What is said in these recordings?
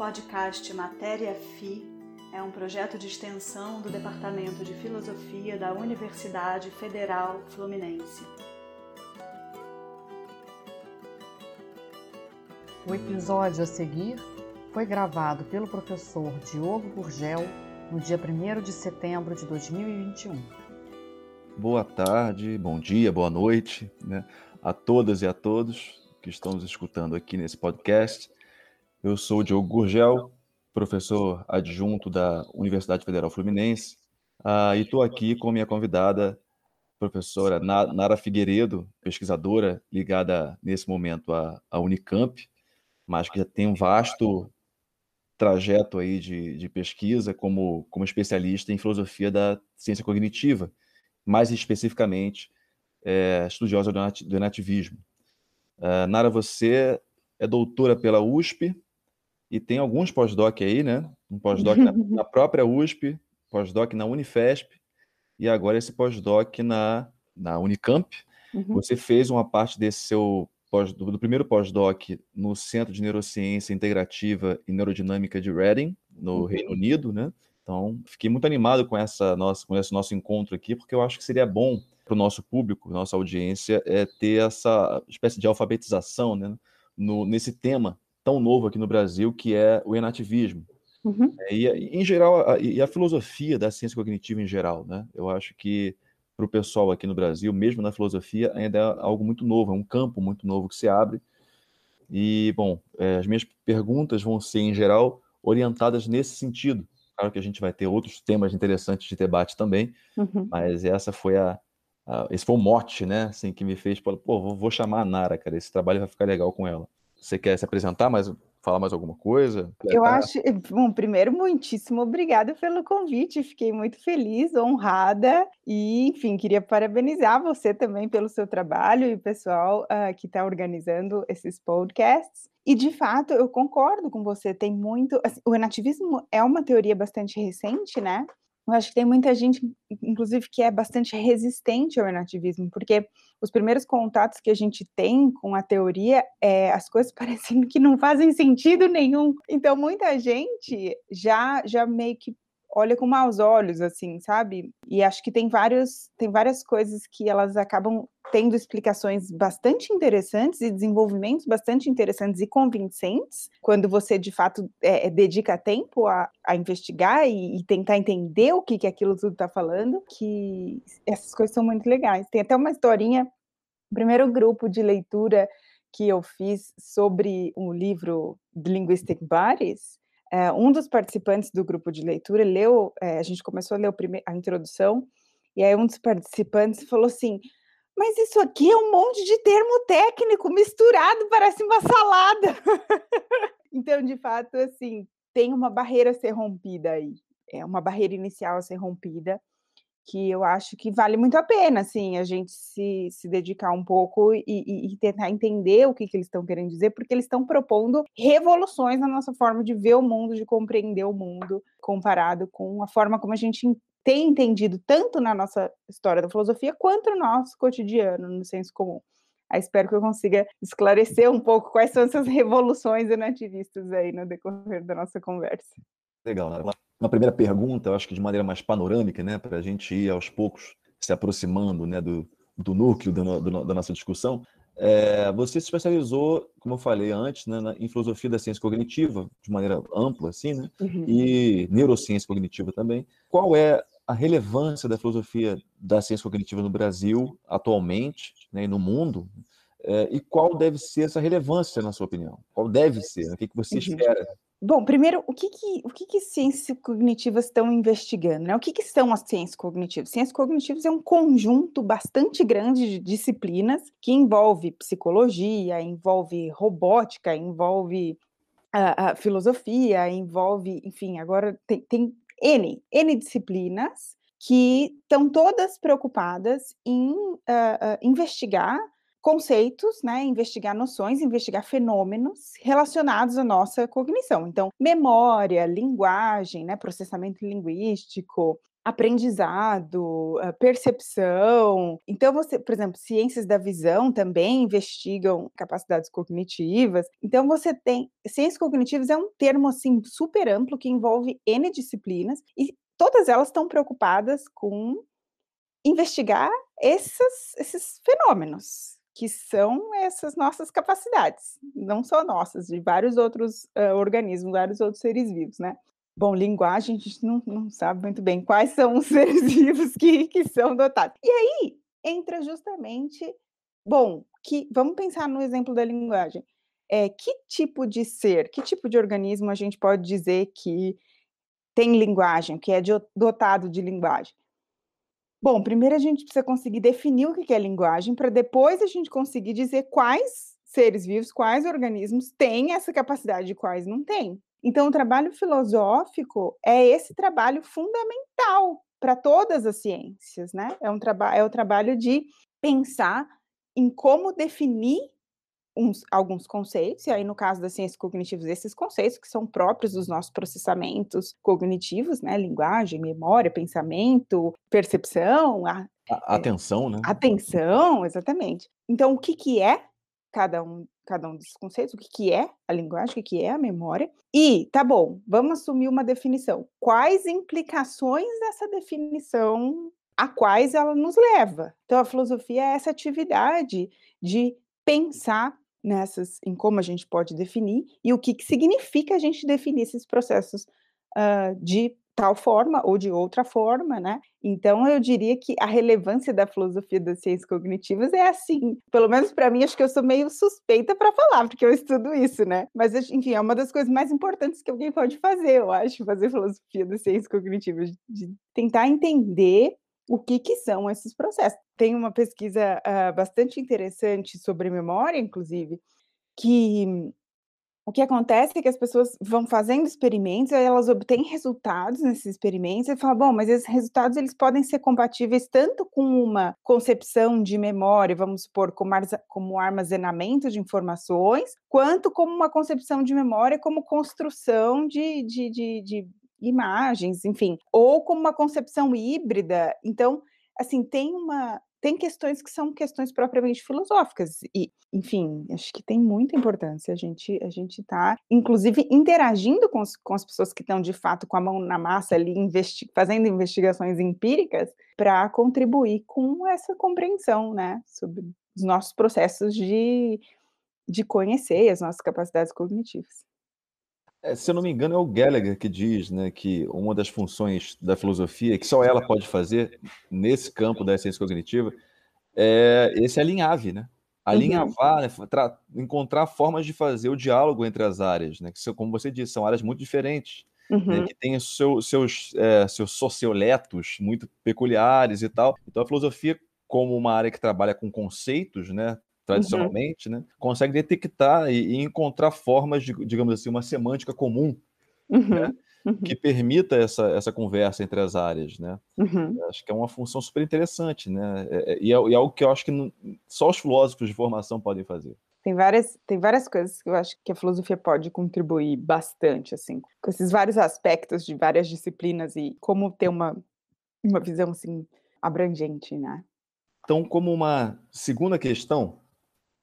podcast Matéria FI é um projeto de extensão do Departamento de Filosofia da Universidade Federal Fluminense. O episódio a seguir foi gravado pelo professor Diogo Gurgel no dia 1 de setembro de 2021. Boa tarde, bom dia, boa noite né, a todas e a todos que estão nos escutando aqui nesse podcast. Eu sou o Diogo Gurgel, professor adjunto da Universidade Federal Fluminense, uh, e estou aqui com minha convidada, professora Nara Figueiredo, pesquisadora ligada nesse momento à, à Unicamp, mas que já tem um vasto trajeto aí de, de pesquisa como, como especialista em filosofia da ciência cognitiva, mais especificamente é, estudiosa do nativismo. Uh, Nara, você é doutora pela USP, e tem alguns pós-doc aí, né? Um pós-doc na, na, própria USP, pós-doc na Unifesp, e agora esse pós-doc na, na Unicamp. Uhum. Você fez uma parte desse seu pós, do, do primeiro pós-doc no Centro de Neurociência Integrativa e Neurodinâmica de Reading, no uhum. Reino Unido, né? Então, fiquei muito animado com essa nossa, com esse nosso encontro aqui, porque eu acho que seria bom para o nosso público, nossa audiência, é ter essa espécie de alfabetização né, no, nesse tema tão novo aqui no Brasil, que é o enativismo. Uhum. É, e, em geral, a, e a filosofia da ciência cognitiva em geral, né? Eu acho que para o pessoal aqui no Brasil, mesmo na filosofia, ainda é algo muito novo, é um campo muito novo que se abre. E, bom, é, as minhas perguntas vão ser, em geral, orientadas nesse sentido. Claro que a gente vai ter outros temas interessantes de debate também, uhum. mas essa foi a, a, esse foi o mote, né, assim, que me fez, pô, vou, vou chamar a Nara, cara, esse trabalho vai ficar legal com ela. Você quer se apresentar mais, falar mais alguma coisa? Eu acho, eh, bom, primeiro, muitíssimo obrigada pelo convite, fiquei muito feliz, honrada, e, enfim, queria parabenizar você também pelo seu trabalho e o pessoal uh, que está organizando esses podcasts. E, de fato, eu concordo com você, tem muito. Assim, o renativismo é uma teoria bastante recente, né? Eu acho que tem muita gente, inclusive, que é bastante resistente ao renativismo, porque os primeiros contatos que a gente tem com a teoria, é, as coisas parecem que não fazem sentido nenhum. Então, muita gente já, já meio que olha com maus olhos, assim, sabe? E acho que tem vários, tem várias coisas que elas acabam tendo explicações bastante interessantes e desenvolvimentos bastante interessantes e convincentes quando você de fato é, é dedica tempo a, a investigar e, e, tentar entender o que, que aquilo tudo está falando, que essas coisas são muito legais. Tem até uma historinha, o primeiro grupo de leitura que eu fiz sobre um livro de Linguistic Bodies, é, um dos participantes do grupo de leitura leu, é, a gente começou a ler a introdução, e aí um dos participantes falou assim: Mas isso aqui é um monte de termo técnico misturado, parece uma salada. então, de fato, assim, tem uma barreira a ser rompida aí, é uma barreira inicial a ser rompida que eu acho que vale muito a pena, assim, a gente se, se dedicar um pouco e, e, e tentar entender o que, que eles estão querendo dizer, porque eles estão propondo revoluções na nossa forma de ver o mundo, de compreender o mundo, comparado com a forma como a gente tem entendido tanto na nossa história da filosofia quanto no nosso cotidiano, no senso comum. Aí espero que eu consiga esclarecer um pouco quais são essas revoluções nativistas aí no decorrer da nossa conversa. Legal, né? Uma primeira pergunta, eu acho que de maneira mais panorâmica, né, para a gente ir aos poucos se aproximando né, do, do núcleo do, do, da nossa discussão. É, você se especializou, como eu falei antes, né, na, em filosofia da ciência cognitiva, de maneira ampla, assim, né, uhum. e neurociência cognitiva também. Qual é a relevância da filosofia da ciência cognitiva no Brasil atualmente né, e no mundo? É, e qual deve ser essa relevância, na sua opinião? Qual deve ser? O que, que você uhum. espera Bom, primeiro, o que que, o que, que ciências cognitivas estão investigando? Né? O que, que são as ciências cognitivas? Ciências cognitivas é um conjunto bastante grande de disciplinas que envolve psicologia, envolve robótica, envolve a, a filosofia, envolve, enfim, agora tem, tem N, N disciplinas que estão todas preocupadas em uh, uh, investigar conceitos, né, investigar noções, investigar fenômenos relacionados à nossa cognição. Então, memória, linguagem, né, processamento linguístico, aprendizado, percepção. Então, você, por exemplo, ciências da visão também investigam capacidades cognitivas. Então, você tem ciências cognitivas é um termo assim super amplo que envolve N disciplinas e todas elas estão preocupadas com investigar esses fenômenos, que são essas nossas capacidades, não só nossas, de vários outros uh, organismos, vários outros seres vivos, né? Bom, linguagem, a gente não, não sabe muito bem quais são os seres vivos que, que são dotados. E aí entra justamente, bom, que vamos pensar no exemplo da linguagem. É, que tipo de ser, que tipo de organismo a gente pode dizer que tem linguagem, que é dotado de linguagem? Bom, primeiro a gente precisa conseguir definir o que é linguagem, para depois a gente conseguir dizer quais seres vivos, quais organismos têm essa capacidade e quais não têm. Então, o trabalho filosófico é esse trabalho fundamental para todas as ciências, né? É, um é o trabalho de pensar em como definir uns, alguns conceitos, e aí no caso das ciências cognitivas, esses conceitos que são próprios dos nossos processamentos cognitivos, né, linguagem, memória, pensamento, percepção, a, a, atenção, né? Atenção, exatamente. Então, o que que é cada um cada um desses conceitos, o que, que é a linguagem, o que, que é a memória, e tá bom, vamos assumir uma definição. Quais implicações dessa definição a quais ela nos leva? Então, a filosofia é essa atividade de pensar nessas, em como a gente pode definir e o que, que significa a gente definir esses processos uh, de tal forma ou de outra forma, né? Então eu diria que a relevância da filosofia das ciências cognitivas é assim, pelo menos para mim acho que eu sou meio suspeita para falar, porque eu estudo isso, né? Mas enfim, é uma das coisas mais importantes que alguém pode fazer, eu acho, fazer filosofia das ciências cognitivas, de tentar entender o que, que são esses processos. Tem uma pesquisa uh, bastante interessante sobre memória, inclusive, que o que acontece é que as pessoas vão fazendo experimentos, aí elas obtêm resultados nesses experimentos e falam, bom, mas esses resultados eles podem ser compatíveis tanto com uma concepção de memória, vamos supor, como, armazenamento de informações, quanto como uma concepção de memória como construção de, de, de, de imagens, enfim, ou como uma concepção híbrida. Então, assim, tem uma tem questões que são questões propriamente filosóficas e, enfim, acho que tem muita importância a gente a gente tá, inclusive, interagindo com, os, com as pessoas que estão de fato com a mão na massa ali, investi fazendo investigações empíricas para contribuir com essa compreensão, né, sobre os nossos processos de, de conhecer as nossas capacidades cognitivas. É, se eu não me engano, é o Gallagher que diz né, que uma das funções da filosofia, que só ela pode fazer nesse campo da ciência cognitiva, é esse alinhave, né? Alinhavar, uhum. né, encontrar formas de fazer o diálogo entre as áreas, né? Que, como você disse, são áreas muito diferentes, né, uhum. né, que têm seu, seus, é, seus socioletos muito peculiares e tal. Então, a filosofia, como uma área que trabalha com conceitos, né. Tradicionalmente, uhum. né, consegue detectar e, e, encontrar formas de, digamos assim, uma semântica comum, uhum. Né, uhum. que permita essa, essa conversa entre as áreas, né? Uhum. Acho que é uma função super interessante, né? É, é, e, é, e é algo que eu acho que não, só os filósofos de formação podem fazer. Tem várias, tem várias coisas que eu acho que a filosofia pode contribuir bastante, assim, com esses vários aspectos de várias disciplinas e como ter uma, uma visão, assim, abrangente, né? Então, como uma segunda questão,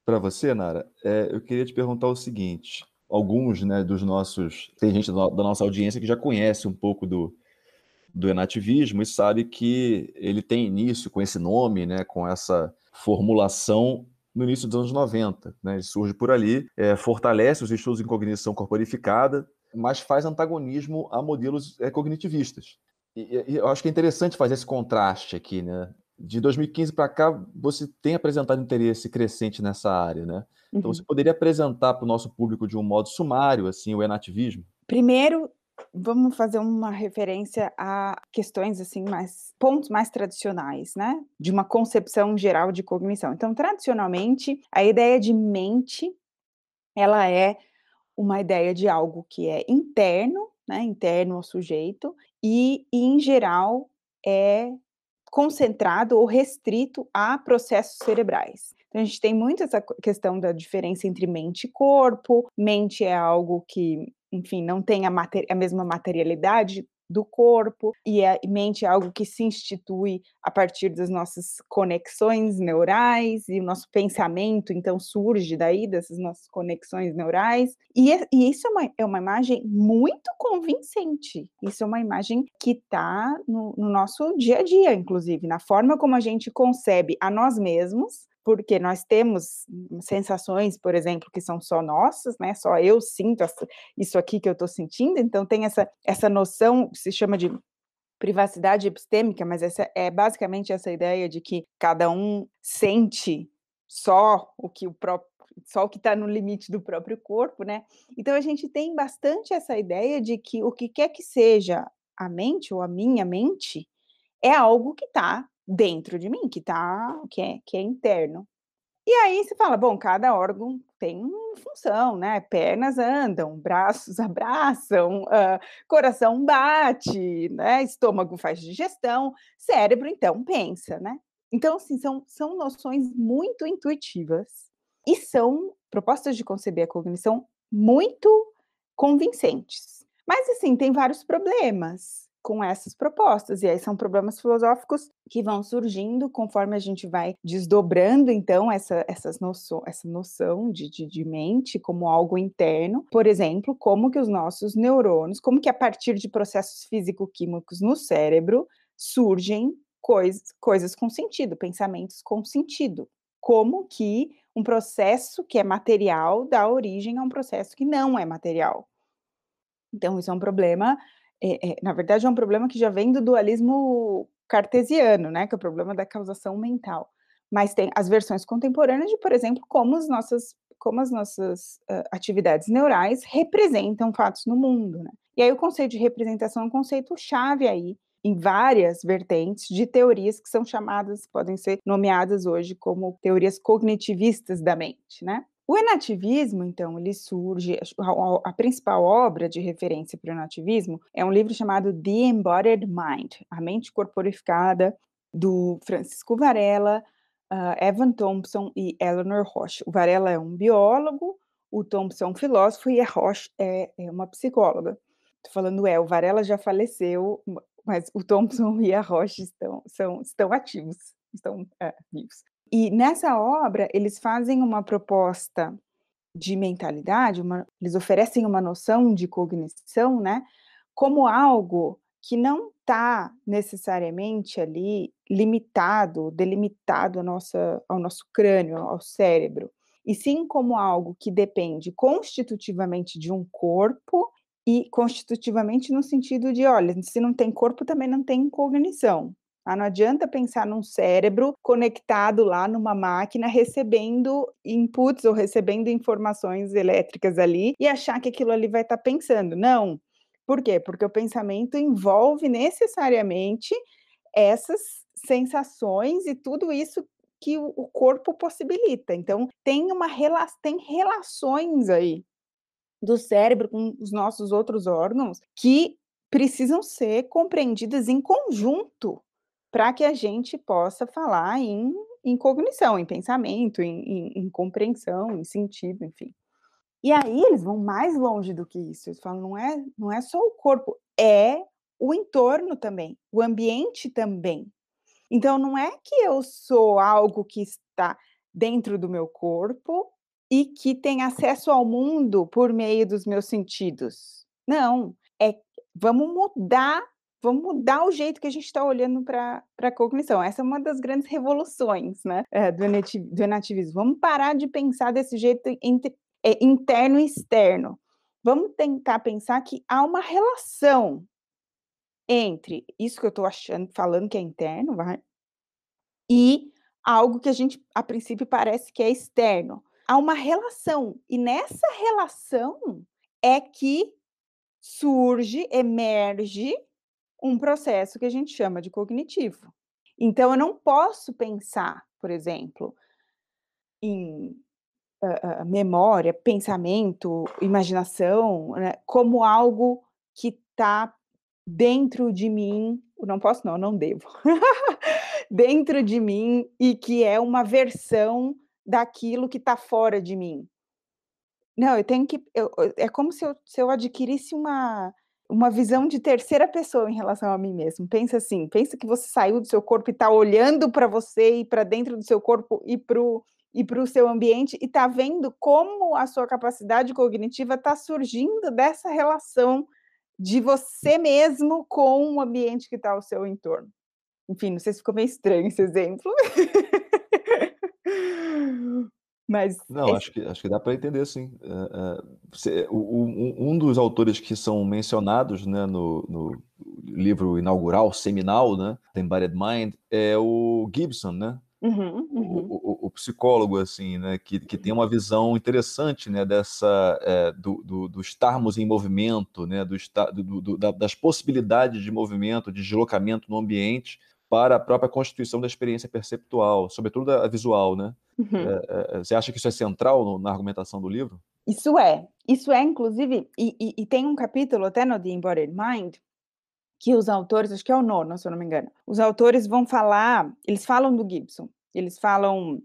para você, Nara, é, eu queria te perguntar o seguinte: alguns né, dos nossos. Tem gente da nossa audiência que já conhece um pouco do, do enativismo e sabe que ele tem início com esse nome, né, com essa formulação no início dos anos 90. Né, ele surge por ali, é, fortalece os estudos em cognição corporificada, mas faz antagonismo a modelos é, cognitivistas. E, e, eu acho que é interessante fazer esse contraste aqui, né? De 2015 para cá, você tem apresentado interesse crescente nessa área, né? Então, uhum. você poderia apresentar para o nosso público de um modo sumário, assim, o enativismo? Primeiro, vamos fazer uma referência a questões assim mais pontos mais tradicionais, né? De uma concepção geral de cognição. Então, tradicionalmente, a ideia de mente ela é uma ideia de algo que é interno, né? Interno ao sujeito e, e em geral é concentrado ou restrito a processos cerebrais. Então, a gente tem muito essa questão da diferença entre mente e corpo. Mente é algo que, enfim, não tem a, a mesma materialidade do corpo, e a mente é algo que se institui a partir das nossas conexões neurais, e o nosso pensamento, então, surge daí, dessas nossas conexões neurais, e, é, e isso é uma, é uma imagem muito convincente, isso é uma imagem que está no, no nosso dia a dia, inclusive, na forma como a gente concebe a nós mesmos, porque nós temos sensações, por exemplo, que são só nossas, né? Só eu sinto isso aqui que eu estou sentindo, então tem essa, essa noção, se chama de privacidade epistêmica, mas essa é basicamente essa ideia de que cada um sente só o que o próprio só o que está no limite do próprio corpo, né? Então a gente tem bastante essa ideia de que o que quer que seja a mente ou a minha mente é algo que está dentro de mim, que tá, que é, que é interno. E aí você fala, bom, cada órgão tem função, né? Pernas andam, braços abraçam, uh, coração bate, né? Estômago faz digestão, cérebro então pensa, né? Então, assim, são, são noções muito intuitivas e são propostas de conceber a cognição muito convincentes. Mas, assim, tem vários problemas com essas propostas. E aí são problemas filosóficos que vão surgindo conforme a gente vai desdobrando, então, essa, essas noção, essa noção de, de, de mente como algo interno. Por exemplo, como que os nossos neurônios, como que a partir de processos físico-químicos no cérebro surgem coisas, coisas com sentido, pensamentos com sentido. Como que um processo que é material dá origem a um processo que não é material. Então, isso é um problema é, é, na verdade, é um problema que já vem do dualismo cartesiano, né, que é o problema da causação mental. Mas tem as versões contemporâneas de, por exemplo, como as nossas, como as nossas uh, atividades neurais representam fatos no mundo. Né? E aí o conceito de representação é um conceito chave aí em várias vertentes de teorias que são chamadas, podem ser nomeadas hoje como teorias cognitivistas da mente, né? O enativismo, então, ele surge, a, a, principal obra de referência para o enativismo é um livro chamado The Embodied Mind, A Mente Corporificada, do Francisco Varela, uh, Evan Thompson e Eleanor Roche. O Varela é um biólogo, o Thompson é um filósofo e a Roche é, é uma psicóloga. Estou falando é, o Varela já faleceu, mas o Thompson e a Roche estão, são, estão ativos, estão é, vivos. E nessa obra, eles fazem uma proposta de mentalidade, uma, eles oferecem uma noção de cognição, né, como algo que não está necessariamente ali limitado, delimitado nossa, ao nosso crânio, ao cérebro, e sim como algo que depende constitutivamente de um corpo e constitutivamente no sentido de, olha, se não tem corpo, também não tem cognição. Ah, não adianta pensar num cérebro conectado lá numa máquina, recebendo inputs ou recebendo informações elétricas ali e achar que aquilo ali vai estar tá pensando. Não. Por quê? Porque o pensamento envolve necessariamente essas sensações e tudo isso que o corpo possibilita. Então, tem uma tem relações aí do cérebro com os nossos outros órgãos que precisam ser compreendidas em conjunto para que a gente possa falar em, em cognição, em pensamento, em, em, em, compreensão, em sentido, enfim. E aí eles vão mais longe do que isso. Eles falam, não é, não é só o corpo, é o entorno também, o ambiente também. Então não é que eu sou algo que está dentro do meu corpo e que tem acesso ao mundo por meio dos meus sentidos. Não, é vamos mudar vamos mudar o jeito que a gente está olhando para a cognição. Essa é uma das grandes revoluções né, é, do, enativismo. Vamos parar de pensar desse jeito entre, é, interno e externo. Vamos tentar pensar que há uma relação entre isso que eu estou achando, falando que é interno, vai, e algo que a gente, a princípio, parece que é externo. Há uma relação, e nessa relação é que surge, emerge um processo que a gente chama de cognitivo. Então, eu não posso pensar, por exemplo, em uh, uh, memória, pensamento, imaginação, né, como algo que está dentro de mim. Não posso, não, não devo. dentro de mim e que é uma versão daquilo que está fora de mim. Não, eu tenho que. Eu, é como se eu, se eu adquirisse uma uma visão de terceira pessoa em relação a mim mesmo. Pensa assim, pensa que você saiu do seu corpo e está olhando para você e para dentro do seu corpo e para o e para o seu ambiente e está vendo como a sua capacidade cognitiva está surgindo dessa relação de você mesmo com o ambiente que está ao seu entorno. Enfim, não sei se ficou meio estranho esse exemplo. Mas não, esse... acho, que, acho que dá para entender sim. Uh, uh, um dos autores que são mencionados né, no, no, livro inaugural, seminal, né, The Embodied Mind, é o Gibson, né? Uhum, uhum. O, o, o, psicólogo assim, né, que, que tem uma visão interessante, né, dessa é, do, do, do, estarmos em movimento, né, do, do, do da, das possibilidades de movimento, de deslocamento no ambiente para a própria constituição da experiência perceptual, sobretudo a visual, né? Uhum. É, é, você acha que isso é central na argumentação do livro? Isso é, isso é, inclusive, e, e, e, tem um capítulo até no The Embodied Mind que os autores, acho que é o nono, se eu não me engano, os autores vão falar, eles falam do Gibson, eles falam,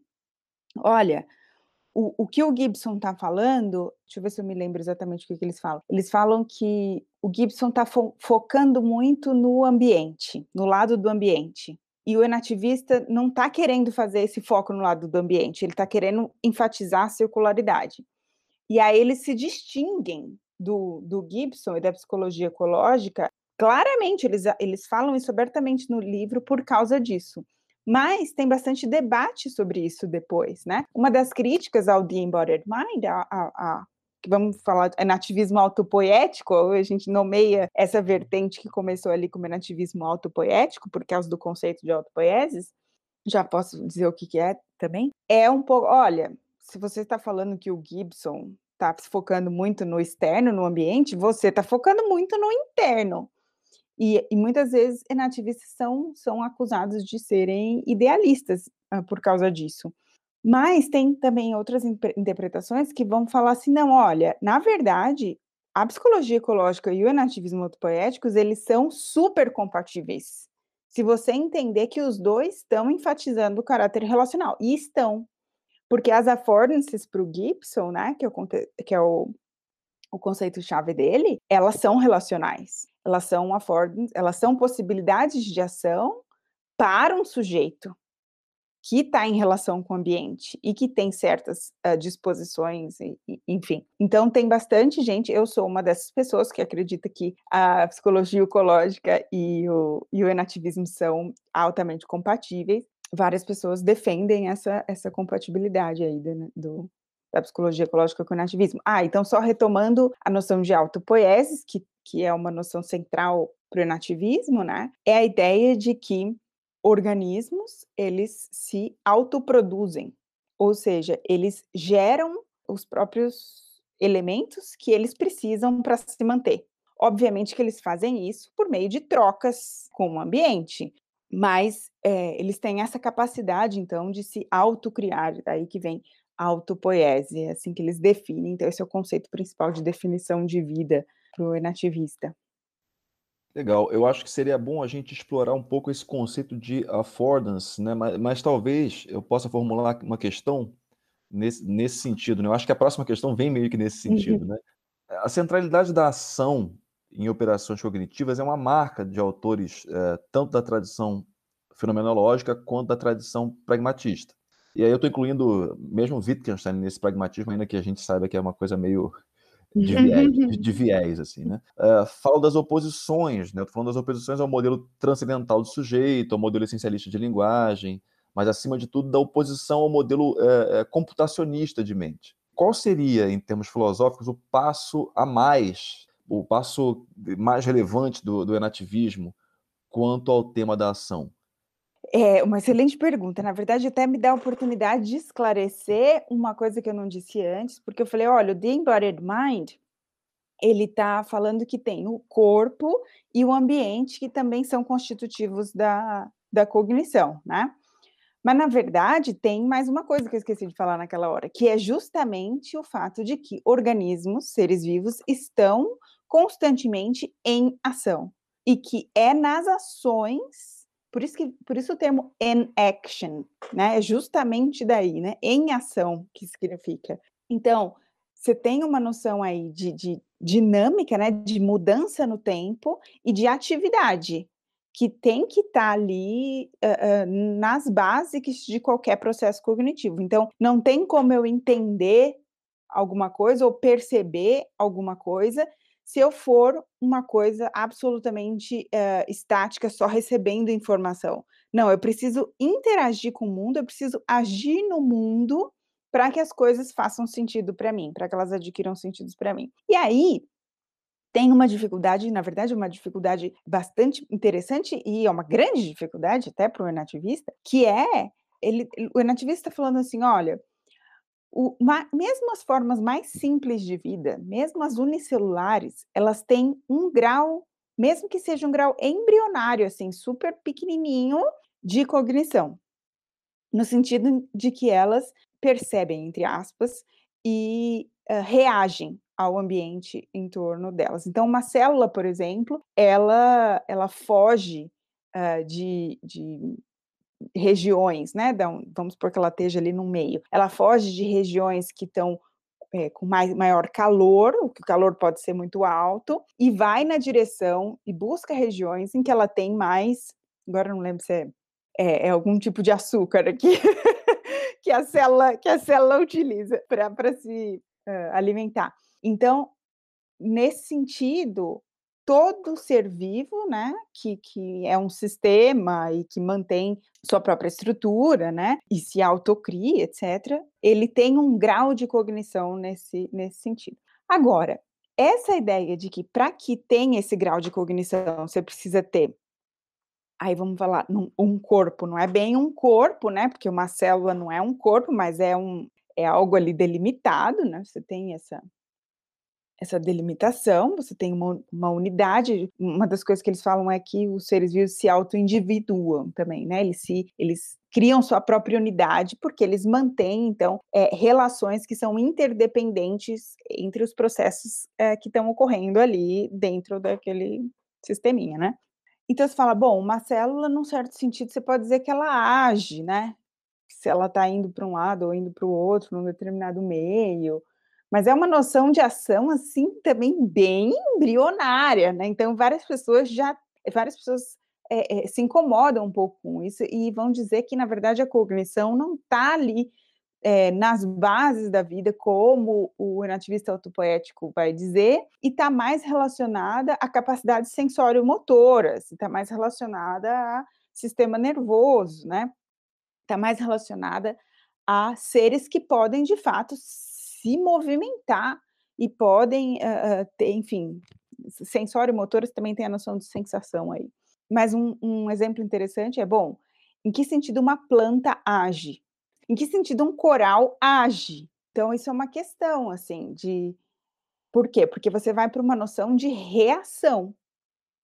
olha, o, o que o Gibson está falando, deixa eu ver se eu me lembro exatamente o que, que eles falam. Eles falam que o Gibson está fo focando muito no ambiente, no lado do ambiente. E o enativista não está querendo fazer esse foco no lado do ambiente, ele está querendo enfatizar a circularidade. E aí eles se distinguem do, do Gibson e da psicologia ecológica. Claramente, eles, eles falam isso abertamente no livro por causa disso. Mas tem bastante debate sobre isso depois, né? Uma das críticas ao The Embodied Mind, a, a, a que vamos falar é nativismo autopoético, a gente nomeia essa vertente que começou ali como nativismo autopoético, por causa do conceito de autopoieses, já posso dizer o que, que é também, é um pouco, olha, se você está falando que o Gibson está focando muito no externo, no ambiente, você está focando muito no interno. E, e, muitas vezes nativistas são, são acusados de serem idealistas uh, por causa disso. Mas tem também outras interpretações que vão falar assim, não, olha, na verdade, a psicologia ecológica e o enativismo autopoéticos, eles são super compatíveis. Se você entender que os dois estão enfatizando o caráter relacional, e estão, porque as affordances para o Gibson, né, que é o, que é o, o conceito-chave dele, elas são relacionais, elas são affordances, elas são possibilidades de ação para um sujeito, que está em relação com o ambiente e que tem certas uh, disposições, e, e, enfim. Então, tem bastante gente, eu sou uma dessas pessoas que acredita que a psicologia ecológica e o, e o enativismo são altamente compatíveis. Várias pessoas defendem essa, essa compatibilidade aí do, do da psicologia ecológica com o nativismo. Ah, então só retomando a noção de autopoieses, que, que é uma noção central para o nativismo, né? É a ideia de que organismos, eles se autoproduzem, ou seja, eles geram os próprios elementos que eles precisam para se manter. Obviamente que eles fazem isso por meio de trocas com o ambiente, mas é, eles têm essa capacidade, então, de se autocriar, daí que vem autopoese, assim que eles definem. Então, esse é o conceito principal de definição de vida para o enativista. Legal, eu acho que seria bom a gente explorar um pouco esse conceito de affordance, né? Mas, mas talvez eu possa formular uma questão nesse, nesse sentido, né? Eu acho que a próxima questão vem meio que nesse uhum. sentido, né? A centralidade da ação em operações cognitivas é uma marca de autores é, tanto da tradição fenomenológica quanto da tradição pragmatista. E aí eu estou incluindo mesmo Wittgenstein nesse pragmatismo, ainda que a gente saiba que é uma coisa meio de viés, de, de viés assim, né? Uh, falo das oposições, né? Eu tô falando das oposições ao modelo transcendental do sujeito, ao modelo essencialista de linguagem, mas acima de tudo da oposição ao modelo uh, computacionista de mente. Qual seria, em termos filosóficos, o passo a mais, o passo mais relevante do, do enativismo quanto ao tema da ação? É uma excelente pergunta. Na verdade, até me dá a oportunidade de esclarecer uma coisa que eu não disse antes, porque eu falei, olha, o The Embodied Mind, ele está falando que tem o corpo e o ambiente que também são constitutivos da, da cognição, né? Mas, na verdade, tem mais uma coisa que eu esqueci de falar naquela hora, que é justamente o fato de que organismos, seres vivos, estão constantemente em ação. E que é nas ações por isso, que, por isso o termo in action, né? É justamente daí, né? Em ação, que significa. Então, você tem uma noção aí de, de dinâmica, né, de mudança no tempo e de atividade, que tem que estar tá ali uh, uh, nas bases de qualquer processo cognitivo. Então, não tem como eu entender alguma coisa ou perceber alguma coisa se eu for uma coisa absolutamente uh, estática, só recebendo informação. Não, eu preciso interagir com o mundo, eu preciso agir no mundo para que as coisas façam sentido para mim, para que elas adquiram sentidos para mim. E aí, tem uma dificuldade, na verdade, uma dificuldade bastante interessante e é uma grande dificuldade até para o enativista, que é ele, o enativista está falando assim, olha, o, ma, mesmo as formas mais simples de vida, mesmo as unicelulares, elas têm um grau, mesmo que seja um grau embrionário, assim, super pequenininho de cognição, no sentido de que elas percebem, entre aspas, e uh, reagem ao ambiente em torno delas. Então, uma célula, por exemplo, ela, ela foge uh, de, de regiões, né? Vamos supor que ela esteja ali no meio. Ela foge de regiões que estão é, com mais, maior calor, o calor pode ser muito alto, e vai na direção e busca regiões em que ela tem mais. Agora não lembro se é, é, é algum tipo de açúcar aqui que a célula que a célula utiliza para se uh, alimentar. Então, nesse sentido, todo ser vivo, né, que, que é um sistema e que mantém sua própria estrutura, né, e se autocria, etc., ele tem um grau de cognição nesse, nesse sentido. Agora, essa ideia de que para que tenha esse grau de cognição, você precisa ter aí vamos falar, um corpo, não é bem um corpo, né? Porque uma célula não é um corpo, mas é um é algo ali delimitado, né? Você tem essa essa delimitação, você tem uma, uma unidade. Uma das coisas que eles falam é que os seres vivos se auto-individuam também, né? Eles se eles criam sua própria unidade porque eles mantêm então é, relações que são interdependentes entre os processos é, que estão ocorrendo ali dentro daquele sisteminha, né? Então você fala, bom, uma célula, num certo sentido, você pode dizer que ela age, né? Se ela está indo para um lado ou indo para o outro, num determinado meio. Mas é uma noção de ação, assim, também bem embrionária, né? Então, várias pessoas já, várias pessoas é, é, se incomodam um pouco com isso e vão dizer que, na verdade, a cognição não está ali é, nas bases da vida, como o nativista autopoético vai dizer, e está mais relacionada à capacidade sensório-motoras, está mais relacionada a sistema nervoso, né? Está mais relacionada a seres que podem, de fato, se movimentar e podem uh, ter, enfim, sensório-motores também tem a noção de sensação aí. Mas um, um exemplo interessante é, bom, em que sentido uma planta age? Em que sentido um coral age? Então, isso é uma questão, assim, de. Por quê? Porque você vai para uma noção de reação,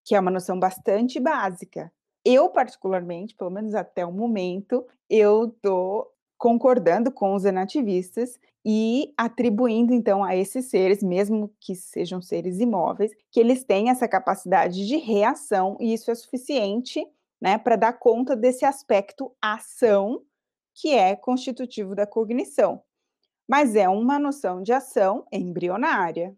que é uma noção bastante básica. Eu, particularmente, pelo menos até o momento, eu estou concordando com os enativistas e atribuindo, então, a esses seres, mesmo que sejam seres imóveis, que eles têm essa capacidade de reação, e isso é suficiente né, para dar conta desse aspecto ação que é constitutivo da cognição, mas é uma noção de ação embrionária.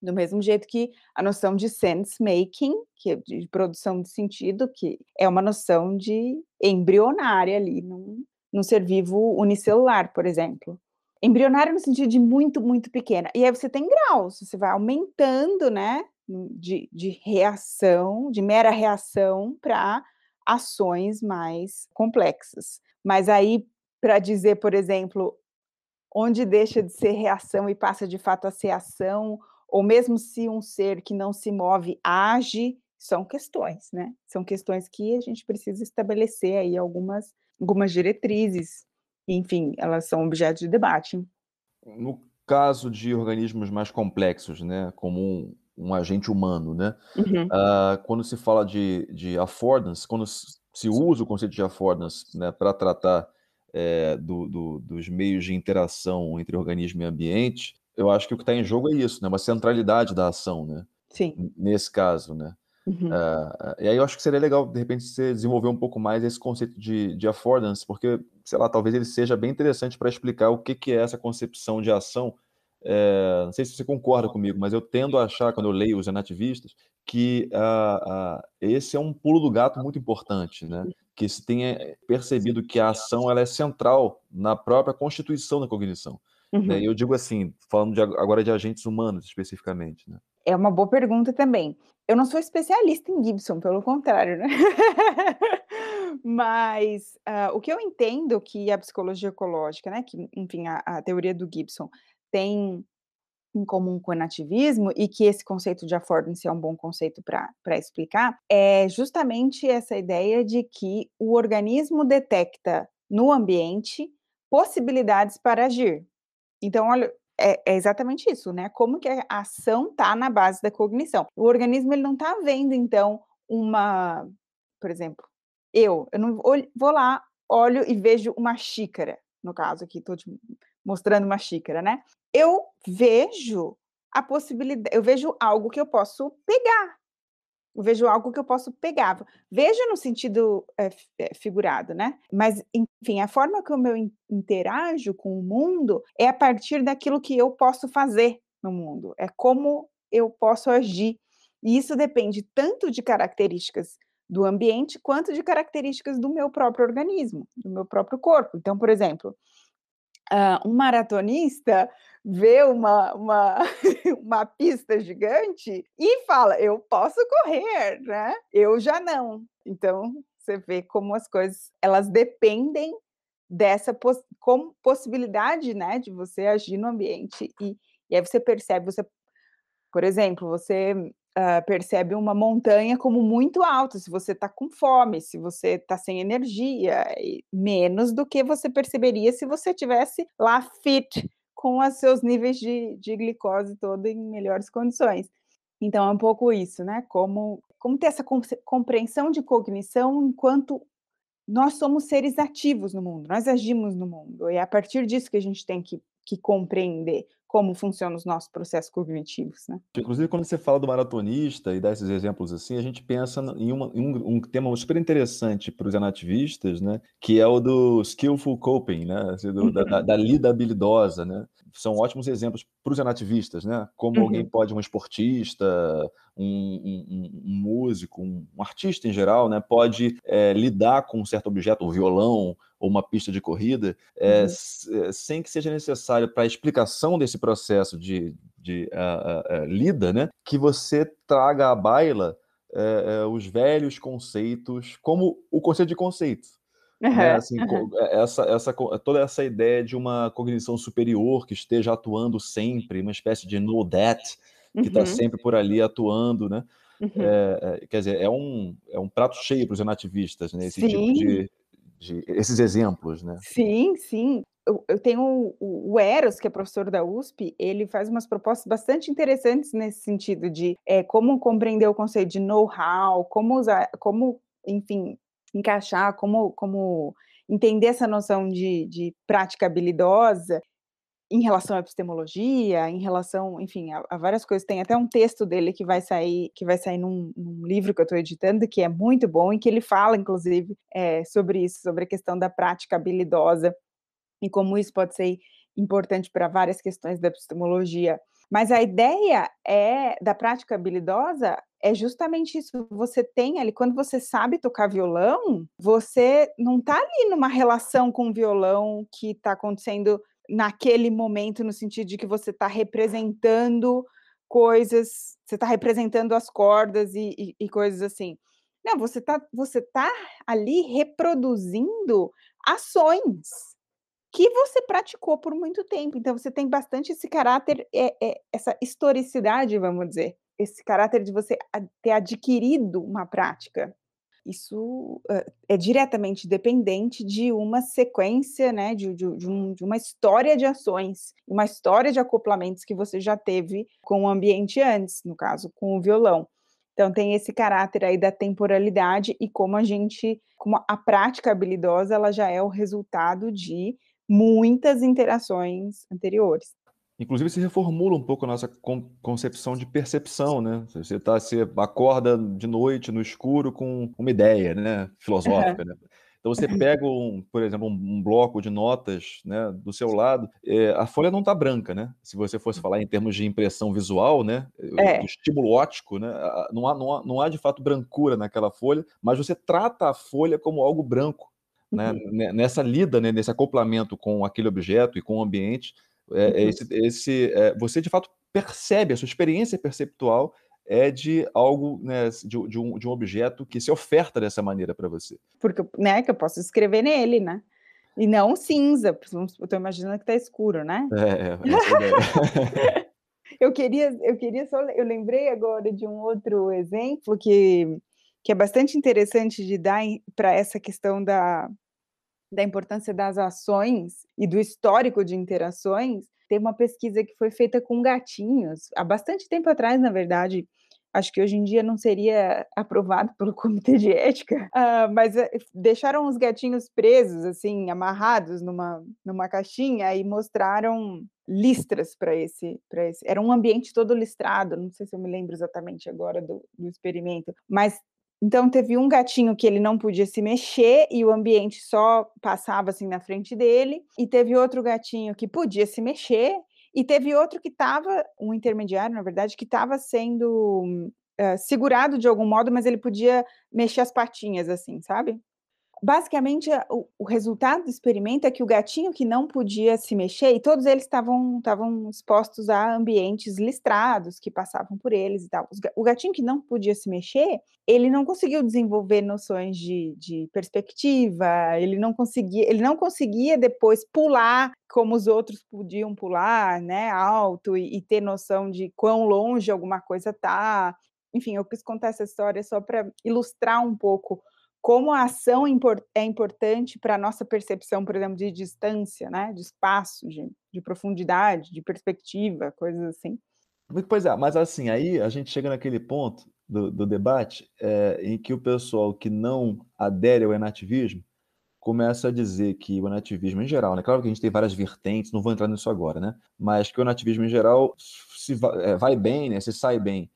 Do mesmo jeito que a noção de sense making, que é de produção de sentido, que é uma noção de embrionária ali, num, num ser vivo unicelular, por exemplo. Embrionária no sentido de muito, muito pequena. E aí você tem graus, você vai aumentando, né, de, de reação, de mera reação, para ações mais complexas. Mas aí, para dizer, por exemplo, onde deixa de ser reação e passa de fato a ser ação, ou mesmo se um ser que não se move age, são questões, né? São questões que a gente precisa estabelecer aí algumas, algumas diretrizes, enfim, elas são objeto de debate. No caso de organismos mais complexos, né, como um, um agente humano, né, uhum. uh, quando se fala de, de affordance, quando se usa o conceito de affordance né, para tratar é, do, do, dos meios de interação entre organismo e ambiente, eu acho que o que está em jogo é isso, né? Uma centralidade da ação, né? Sim. Nesse caso, né? Uhum. Uh, e aí eu acho que seria legal, de repente, você desenvolver um pouco mais esse conceito de, de affordance, porque, sei lá, talvez ele seja bem interessante para explicar o que, que é essa concepção de ação é, não sei se você concorda comigo, mas eu tendo a achar, quando eu leio os anativistas, que uh, uh, esse é um pulo do gato muito importante, né? que se tenha percebido que a ação ela é central na própria constituição da cognição. Né? Uhum. Né? Eu digo assim, falando de, agora de agentes humanos especificamente. Né? É uma boa pergunta também. Eu não sou especialista em Gibson, pelo contrário, né? Mas uh, o que eu entendo que a psicologia ecológica, né, que, enfim, a, a teoria do Gibson tem em comum com o nativismo e que esse conceito de affordance é um bom conceito para explicar, é justamente essa ideia de que o organismo detecta no ambiente possibilidades para agir. Então, olha, é, é, exatamente isso, né? Como que a ação está na base da cognição. O organismo ele não está vendo, então, uma, por exemplo, eu, eu não vou, vou lá, olho e vejo uma xícara, no caso aqui, estou mostrando uma xícara, né? Eu vejo a possibilidade, eu vejo algo que eu posso pegar. Eu vejo algo que eu posso pegar. Vejo no sentido é, figurado, né? Mas, enfim, a forma como eu interajo com o mundo é a partir daquilo que eu posso fazer no mundo. É como eu posso agir. E isso depende tanto de características do ambiente quanto de características do meu próprio organismo, do meu próprio corpo. Então, por exemplo, uh, um maratonista vê uma, uma, uma pista gigante e fala: Eu posso correr, né? Eu já não. Então, você vê como as coisas elas dependem dessa poss com possibilidade né, de você agir no ambiente. E, e aí você percebe, você, por exemplo, você uh, percebe uma montanha como muito alta, se você está com fome, se você está sem energia, menos do que você perceberia se você tivesse lá fit com os seus níveis de, de glicose todo em melhores condições. Então, é um pouco isso, né? Como, como ter essa compreensão de cognição enquanto nós somos seres ativos no mundo, nós agimos no mundo, e é a partir disso que a gente tem que, que compreender como funcionam os nossos processos cognitivos. Né? Inclusive, quando você fala do maratonista e dá esses exemplos assim, a gente pensa em, uma, em um, um, tema super interessante para os anativistas, né? que é o do skillful coping, né? Assim, do, da, da, lida habilidosa. Né? São ótimos exemplos para os anativistas, né? como uhum. alguém pode, um esportista, um, um, um músico, um, artista em geral, né? pode é, lidar com um certo objeto, o violão, ou uma pista de corrida, é, uhum. sem que seja necessário para a explicação desse processo de, de uh, uh, uh, lida, né, que você traga à baila eh, os velhos conceitos, como o conceito de conceito. Uhum, né? assim, uhum. essa, essa, toda essa ideia de uma cognição superior que esteja atuando sempre, uma espécie de know that, que está uhum. sempre por ali atuando, né? É, é, quer dizer, é um, é um prato cheio para os nativistas, né? Esse Sim. tipo de, de esses exemplos, né? Sim, sim. Eu, eu tenho o, o, Eros, que é professor da USP, ele faz umas propostas bastante interessantes nesse sentido de é, como compreender o conceito de know-how, como usar, como, enfim, encaixar, como, como entender essa noção de, de prática habilidosa em relação à epistemologia, em relação, enfim, a, a, várias coisas. Tem até um texto dele que vai sair, que vai sair num, num livro que eu estou editando, que é muito bom, e que ele fala, inclusive, é, sobre isso, sobre a questão da prática habilidosa e como isso pode ser importante para várias questões da epistemologia. Mas a ideia é da prática habilidosa é justamente isso. Você tem ali, quando você sabe tocar violão, você não está ali numa relação com o violão que está acontecendo naquele momento, no sentido de que você está representando coisas, você está representando as cordas e, e, e, coisas assim. Não, você está você tá ali reproduzindo ações que você praticou por muito tempo. Então, você tem bastante esse caráter, é, é, essa historicidade, vamos dizer, esse caráter de você ter adquirido uma prática isso uh, é diretamente dependente de uma sequência, né, de, de, de, um, de, uma história de ações, uma história de acoplamentos que você já teve com o ambiente antes, no caso, com o violão. Então tem esse caráter aí da temporalidade e como a gente, como a prática habilidosa, ela já é o resultado de muitas interações anteriores. Inclusive, se reformula um pouco a nossa concepção de percepção, né? Você, tá, você acorda de noite no escuro com uma ideia, né? Filosófica, uhum. né? Então você pega, um, por exemplo, um, bloco de notas né, do seu lado, é, a folha não está branca, né? Se você fosse falar em termos de impressão visual, né? É. estímulo óptico, né? Não há, não, há, não há de fato brancura naquela folha, mas você trata a folha como algo branco. Né? Uhum. Nessa lida, né, nesse acoplamento com aquele objeto e com o ambiente, é, uhum. esse, esse é, você de fato percebe, a sua experiência perceptual é de algo, né, de, de, um, de um objeto que se oferta dessa maneira para você. Porque, né, que eu posso escrever nele, né? E não cinza, eu estou imaginando que está escuro, né? É, é eu queria, eu queria só, eu lembrei agora de um outro exemplo que, que é bastante interessante de dar para essa questão da, da importância das ações e do histórico de interações, tem uma pesquisa que foi feita com gatinhos, há bastante tempo atrás, na verdade, acho que hoje em dia não seria aprovado pelo comitê de ética, uh, mas uh, deixaram os gatinhos presos, assim, amarrados numa, numa caixinha e mostraram listras para esse, esse. Era um ambiente todo listrado, não sei se eu me lembro exatamente agora do, do experimento, mas então teve um gatinho que ele não podia se mexer e o ambiente só passava assim na frente dele, e teve outro gatinho que podia se mexer, e teve outro que estava, um intermediário, na verdade, que estava sendo uh, segurado de algum modo, mas ele podia mexer as patinhas assim, sabe? Basicamente, o, o, resultado do experimento é que o gatinho que não podia se mexer, e todos eles estavam estavam expostos a ambientes listrados que passavam por eles e tal. O gatinho que não podia se mexer, ele não conseguiu desenvolver noções de, de perspectiva, ele não conseguia, ele não conseguia depois pular como os outros podiam pular, né, alto e, e ter noção de quão longe alguma coisa tá. Enfim, eu quis contar essa história só para ilustrar um pouco como a ação é importante para a nossa percepção, por exemplo, de distância, né? de espaço, de, de profundidade, de perspectiva, coisas assim. Pois é, mas assim, aí a gente chega naquele ponto do, do debate é, em que o pessoal que não adere ao enativismo começa a dizer que o nativismo em geral, né? Claro que a gente tem várias vertentes, não vou entrar nisso agora, né? Mas que o nativismo em geral se vai, é, vai bem, né? Se sai bem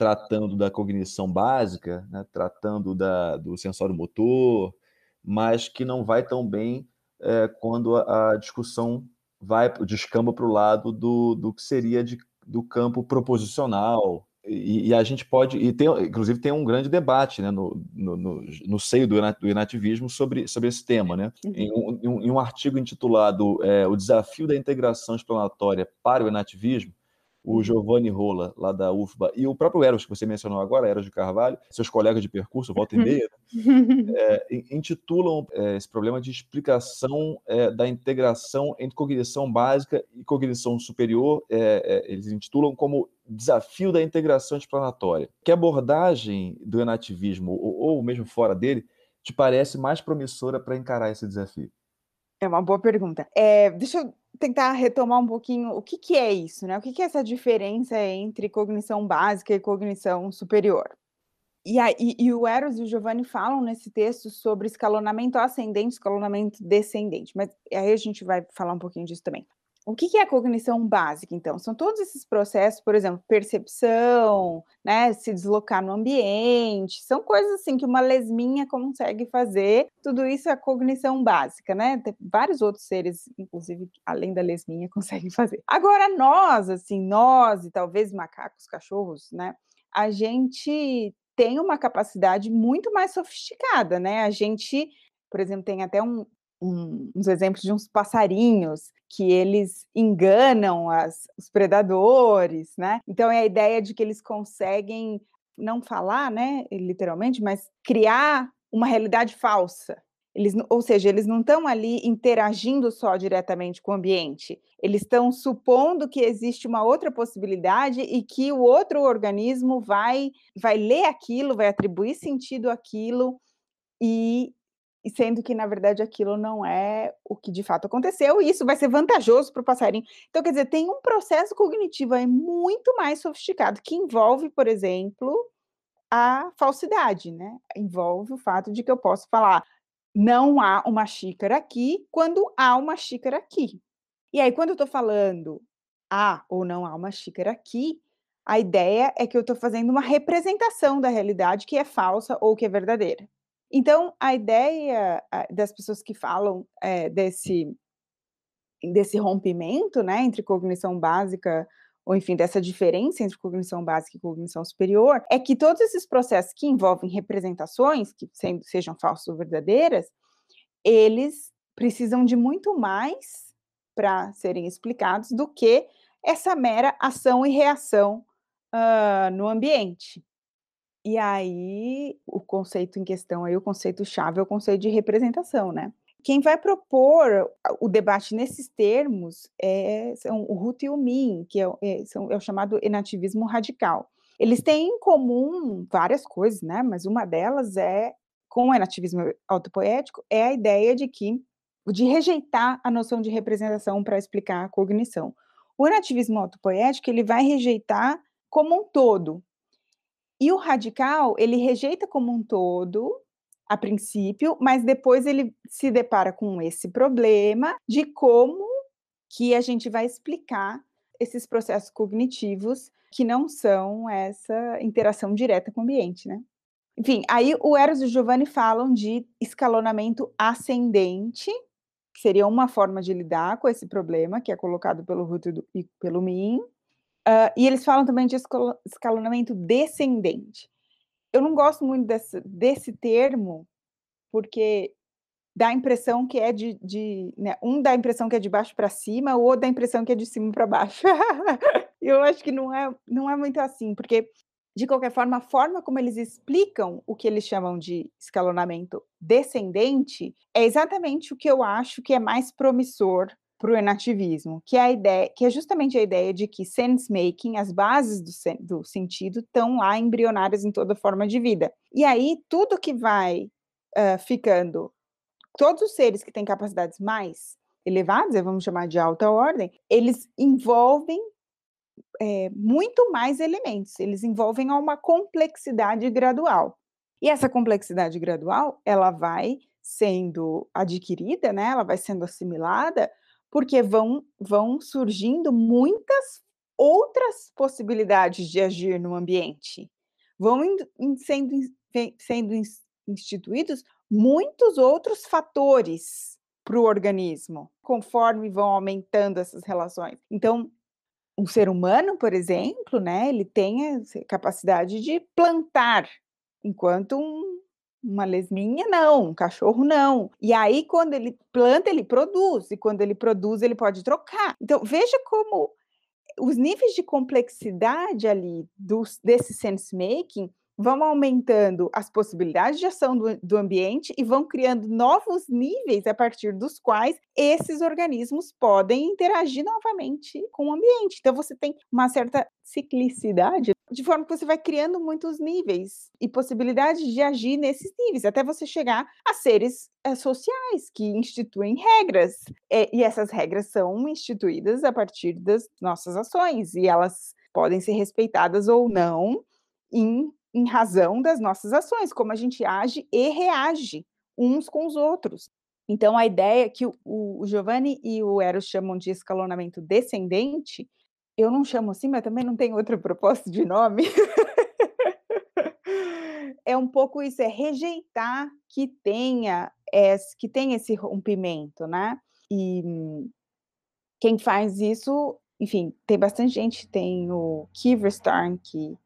tratando da cognição básica, né, tratando da, do sensório motor, mas que não vai tão bem é, quando a, a, discussão vai descamba para o lado do, do que seria de, do campo proposicional. E, e, a gente pode, e tem, inclusive tem um grande debate né, no, no, no, no seio do, do inativismo sobre, sobre esse tema. Né? Uhum. Em, um, em um artigo intitulado é, O Desafio da Integração Explanatória para o Inativismo, o Giovanni Rola, lá da UFBA, e o próprio Eros, que você mencionou agora, Eros de Carvalho, seus colegas de percurso, volta e meia, né? é, intitulam é, esse problema de explicação é, da integração entre cognição básica e cognição superior, é, é, eles intitulam como desafio da integração explanatória. Que abordagem do enativismo, ou, ou mesmo fora dele, te parece mais promissora para encarar esse desafio? É uma boa pergunta. É, deixa eu tentar retomar um pouquinho o que, que é isso, né? O que, que é essa diferença entre cognição básica e cognição superior? E, aí, e o Eros e o Giovanni falam nesse texto sobre escalonamento ascendente, escalonamento descendente, mas aí a gente vai falar um pouquinho disso também. O que, é a cognição básica, então? São todos esses processos, por exemplo, percepção, né, se deslocar no ambiente, são coisas assim que uma lesminha consegue fazer. Tudo isso é cognição básica, né? Tem vários outros seres, inclusive além da lesminha, conseguem fazer. Agora nós, assim, nós e talvez macacos, cachorros, né? A gente tem uma capacidade muito mais sofisticada, né? A gente, por exemplo, tem até um, um, uns exemplos de uns passarinhos que eles enganam as, os predadores, né? Então é a ideia de que eles conseguem não falar, né, literalmente, mas criar uma realidade falsa. Eles, ou seja, eles não estão ali interagindo só diretamente com o ambiente, eles estão supondo que existe uma outra possibilidade e que o outro organismo vai, vai ler aquilo, vai atribuir sentido àquilo e e sendo que, na verdade, aquilo não é o que de fato aconteceu, e isso vai ser vantajoso para o passarinho. Então, quer dizer, tem um processo cognitivo aí muito mais sofisticado, que envolve, por exemplo, a falsidade, né? Envolve o fato de que eu posso falar não há uma xícara aqui, quando há uma xícara aqui. E aí, quando eu estou falando há ou não há uma xícara aqui, a ideia é que eu estou fazendo uma representação da realidade que é falsa ou que é verdadeira. Então, a ideia das pessoas que falam é, desse, desse rompimento né, entre cognição básica, ou enfim, dessa diferença entre cognição básica e cognição superior, é que todos esses processos que envolvem representações, que sejam falsas ou verdadeiras, eles precisam de muito mais para serem explicados do que essa mera ação e reação uh, no ambiente. E aí, o conceito em questão aí, o conceito chave é o conceito de representação, né? Quem vai propor o debate nesses termos é, são o Ruth e o Min, que é, é, são, é o chamado enativismo radical. Eles têm em comum várias coisas, né? Mas uma delas é, com o enativismo autopoético, é a ideia de que de rejeitar a noção de representação para explicar a cognição. O enativismo autopoético ele vai rejeitar como um todo, e o radical, ele rejeita como um todo, a princípio, mas depois ele se depara com esse problema de como que a gente vai explicar esses processos cognitivos que não são essa interação direta com o ambiente, né? Enfim, aí o Eros e o Giovanni falam de escalonamento ascendente, que seria uma forma de lidar com esse problema, que é colocado pelo Ruth e pelo Min, Uh, e eles falam também de escalonamento descendente. Eu não gosto muito desse, desse termo, porque dá a impressão que é de. de né, um dá a impressão que é de baixo para cima, o outro dá a impressão que é de cima para baixo. Eu acho que não é, não é muito assim, porque, de qualquer forma, a forma como eles explicam o que eles chamam de escalonamento descendente é exatamente o que eu acho que é mais promissor para o enativismo, que é a ideia, que é justamente a ideia de que sense making, as bases do, sen do sentido, estão lá embrionárias em toda forma de vida. E aí tudo que vai uh, ficando, todos os seres que têm capacidades mais elevadas, vamos chamar de alta ordem, eles envolvem é, muito mais elementos, eles envolvem uma complexidade gradual. E essa complexidade gradual, ela vai sendo adquirida, né? Ela vai sendo assimilada porque vão, vão surgindo muitas outras possibilidades de agir no ambiente. Vão sendo, sendo instituídos muitos outros fatores para o organismo, conforme vão aumentando essas relações. Então, um ser humano, por exemplo, né, ele tem a capacidade de plantar, enquanto um uma lesminha, não, um cachorro não. E aí, quando ele planta, ele produz, e quando ele produz, ele pode trocar. Então, veja como os níveis de complexidade ali dos, desse sense making vão aumentando as possibilidades de ação do, do, ambiente e vão criando novos níveis a partir dos quais esses organismos podem interagir novamente com o ambiente. Então, você tem uma certa ciclicidade, de forma que você vai criando muitos níveis e possibilidades de agir nesses níveis, até você chegar a seres é, sociais que instituem regras. É, e essas regras são instituídas a partir das nossas ações, e elas podem ser respeitadas ou não em em razão das nossas ações, como a gente age e reage uns com os outros. Então, a ideia que o, o Giovanni e o Eros chamam de escalonamento descendente, eu não chamo assim, mas também não tem outra proposta de nome. é um pouco isso, é rejeitar que tenha esse, que tenha esse rompimento, né? E quem faz isso, enfim, tem bastante gente, tem o Kiverstarn, que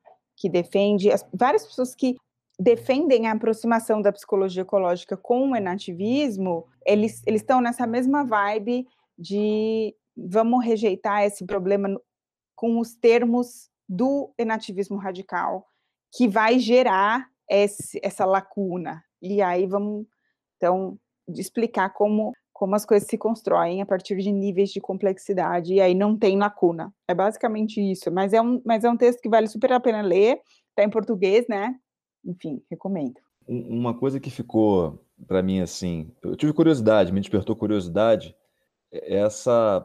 que defende, as, várias pessoas que defendem a aproximação da psicologia ecológica com o enativismo, eles, estão nessa mesma vibe de vamos rejeitar esse problema com os termos do enativismo radical, que vai gerar esse, essa lacuna. E aí vamos, então, explicar como como as coisas se constroem a partir de níveis de complexidade, e aí não tem lacuna. É basicamente isso, mas é um, mas é um texto que vale super a pena ler, está em português, né? Enfim, recomendo. Uma coisa que ficou para mim assim, eu tive curiosidade, me despertou curiosidade, é essa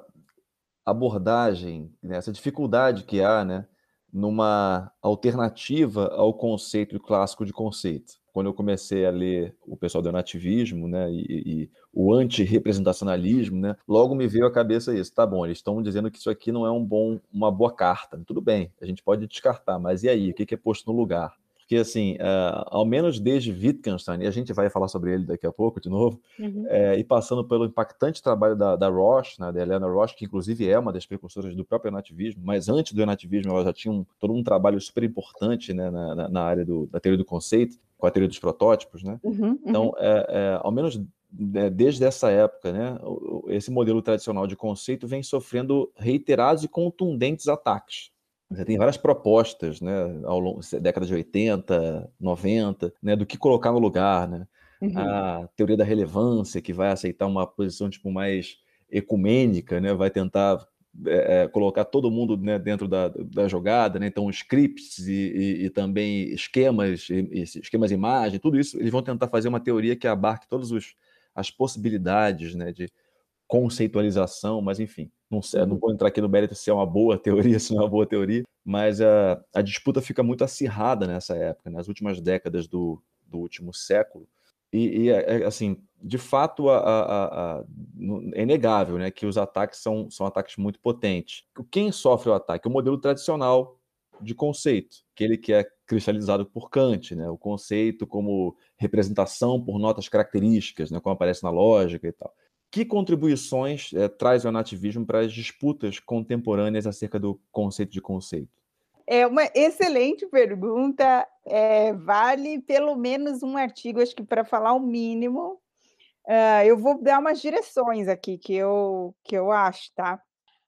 abordagem, né, essa dificuldade que há, né, numa alternativa ao conceito clássico de conceito quando eu comecei a ler o pessoal do nativismo, né, e, e o anti-representacionalismo, né, logo me veio à cabeça isso. Tá bom, eles estão dizendo que isso aqui não é um bom, uma boa carta. Tudo bem, a gente pode descartar, mas e aí? O que é posto no lugar? porque assim, uh, ao menos desde Wittgenstein, e a gente vai falar sobre ele daqui a pouco de novo, uhum. é, e passando pelo impactante trabalho da, da Roche, né, da Helena Roche, que inclusive é uma das precursoras do próprio nativismo, mas antes do nativismo ela já tinha um, todo um trabalho super importante né, na, na área do, da teoria do conceito, com a teoria dos protótipos, né? Uhum, uhum. Então, é, é, ao menos né, desde essa época, né, esse modelo tradicional de conceito vem sofrendo reiterados e contundentes ataques. Você tem várias propostas, né, ao longo da década de 80, 90, né, do que colocar no lugar, né? Uhum. A teoria da relevância, que vai aceitar uma posição tipo mais ecumênica, né, vai tentar é, colocar todo mundo né, dentro da, da jogada, né? então scripts e, e, e também esquemas, e, esquemas imagem, tudo isso, eles vão tentar fazer uma teoria que abarque todos os as possibilidades né, de conceitualização, mas enfim, não, sei, não uhum. vou entrar aqui no mérito se é uma boa teoria, se não é uma boa teoria, mas a, a disputa fica muito acirrada nessa época, nas últimas décadas do, do último século, e, e é, é, assim, de fato, a, a, a, é inegável né, que os ataques são, são ataques muito potentes. Quem sofre o ataque? O modelo tradicional de conceito, aquele que é cristalizado por Kant, né? o conceito como representação por notas características, né? como aparece na lógica e tal. Que contribuições é, traz o nativismo para as disputas contemporâneas acerca do conceito de conceito? É uma excelente pergunta. É, vale pelo menos um artigo, acho que para falar o mínimo. Uh, eu vou dar umas direções aqui que eu, que eu acho, tá?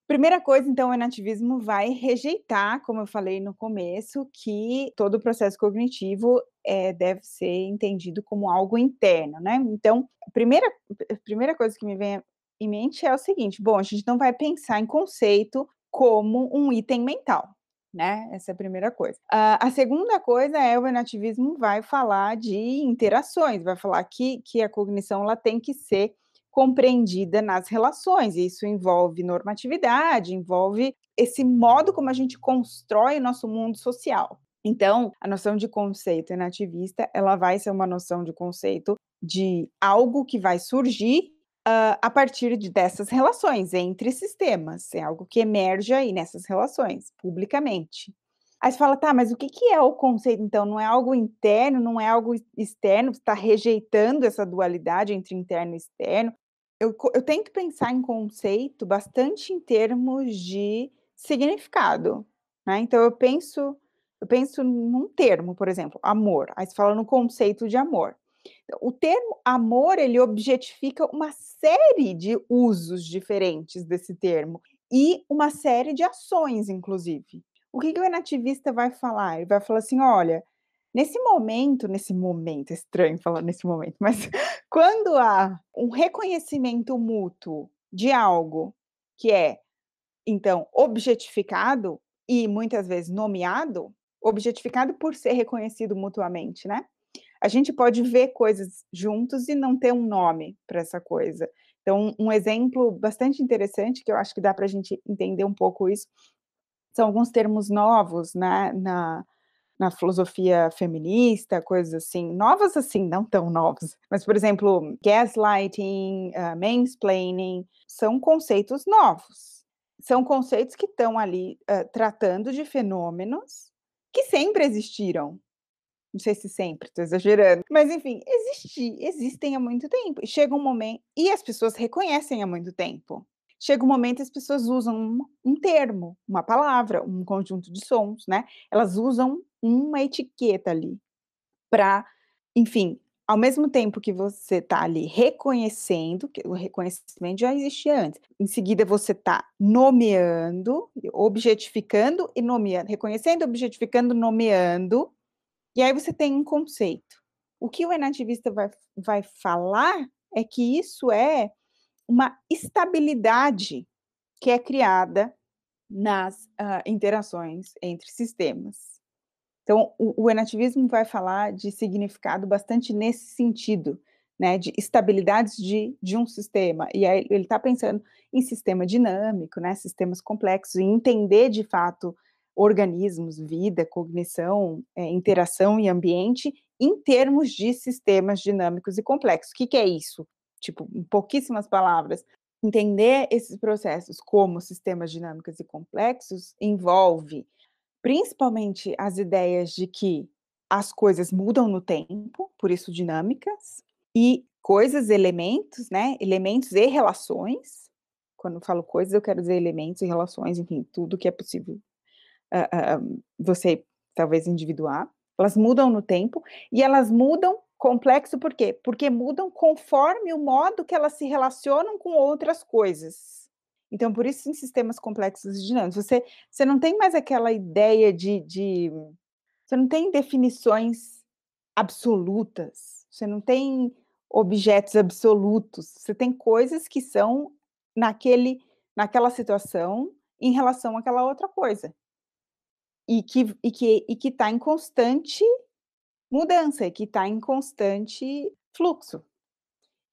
Primeira coisa, então, o nativismo vai rejeitar, como eu falei no começo, que todo o processo cognitivo é, deve ser entendido como algo interno, né? Então, a primeira, a primeira coisa que me vem em mente é o seguinte: bom, a gente não vai pensar em conceito como um item mental, né? Essa é a primeira coisa. Uh, a segunda coisa é o nativismo vai falar de interações, vai falar que, que a cognição ela tem que ser compreendida nas relações. Isso envolve normatividade, envolve esse modo como a gente constrói o nosso mundo social. Então, a noção de conceito nativista, ela vai ser uma noção de conceito de algo que vai surgir uh, a partir de, dessas relações entre sistemas. É algo que emerge aí nessas relações, publicamente. Aí você fala, tá, mas o que, que é o conceito, então? Não é algo interno, não é algo externo, você está rejeitando essa dualidade entre interno e externo eu, eu tento pensar em conceito bastante em termos de significado, né? Então eu penso, eu penso num termo, por exemplo, amor. Aí você fala no conceito de amor. O termo amor ele objetifica uma série de usos diferentes desse termo e uma série de ações, inclusive. O que, que o nativista vai falar? Ele vai falar assim: olha, Nesse momento, nesse momento, é estranho falar nesse momento, mas quando há um reconhecimento mútuo de algo que é, então, objetificado e muitas vezes nomeado, objetificado por ser reconhecido mutuamente, né? A gente pode ver coisas juntos e não ter um nome para essa coisa. Então, um exemplo bastante interessante, que eu acho que dá para a gente entender um pouco isso, são alguns termos novos né, na, na filosofia feminista, coisas assim, novas assim, não tão novas, mas, por exemplo, gaslighting, uh, mansplaining, são conceitos novos. São conceitos que estão ali uh, tratando de fenômenos que sempre existiram. Não sei se sempre, estou exagerando. Mas, enfim, existi, existem há muito tempo. E chega um momento. E as pessoas reconhecem há muito tempo chega um momento que as pessoas usam um, um, termo, uma palavra, um conjunto de sons, né? Elas usam uma etiqueta ali para, enfim, ao mesmo tempo que você está ali reconhecendo, que o reconhecimento já existia antes, em seguida você está nomeando, objetificando e nomeando, reconhecendo, objetificando, nomeando, e aí você tem um conceito. O que o enativista vai, vai falar é que isso é uma estabilidade que é criada nas uh, interações entre sistemas. Então, o, o enativismo vai falar de significado bastante nesse sentido, né, de estabilidades de, de um sistema. E aí ele está pensando em sistema dinâmico, né, sistemas complexos, e entender de fato organismos, vida, cognição, é, interação e ambiente em termos de sistemas dinâmicos e complexos. O que, que é isso? Tipo, em pouquíssimas palavras, entender esses processos como sistemas dinâmicos e complexos envolve principalmente as ideias de que as coisas mudam no tempo, por isso dinâmicas, e coisas, elementos, né? Elementos e relações. Quando eu falo coisas, eu quero dizer elementos e relações, enfim, tudo que é possível uh, você talvez individuar. Elas mudam no tempo e elas mudam complexo por quê? Porque mudam conforme o modo que elas se relacionam com outras coisas. Então, por isso, em sistemas complexos e dinâmicos, você, você não tem mais aquela ideia de, de. Você não tem definições absolutas, você não tem objetos absolutos, você tem coisas que são naquele, naquela situação em relação àquela outra coisa. E que e que e que está em constante mudança, e que está em constante fluxo.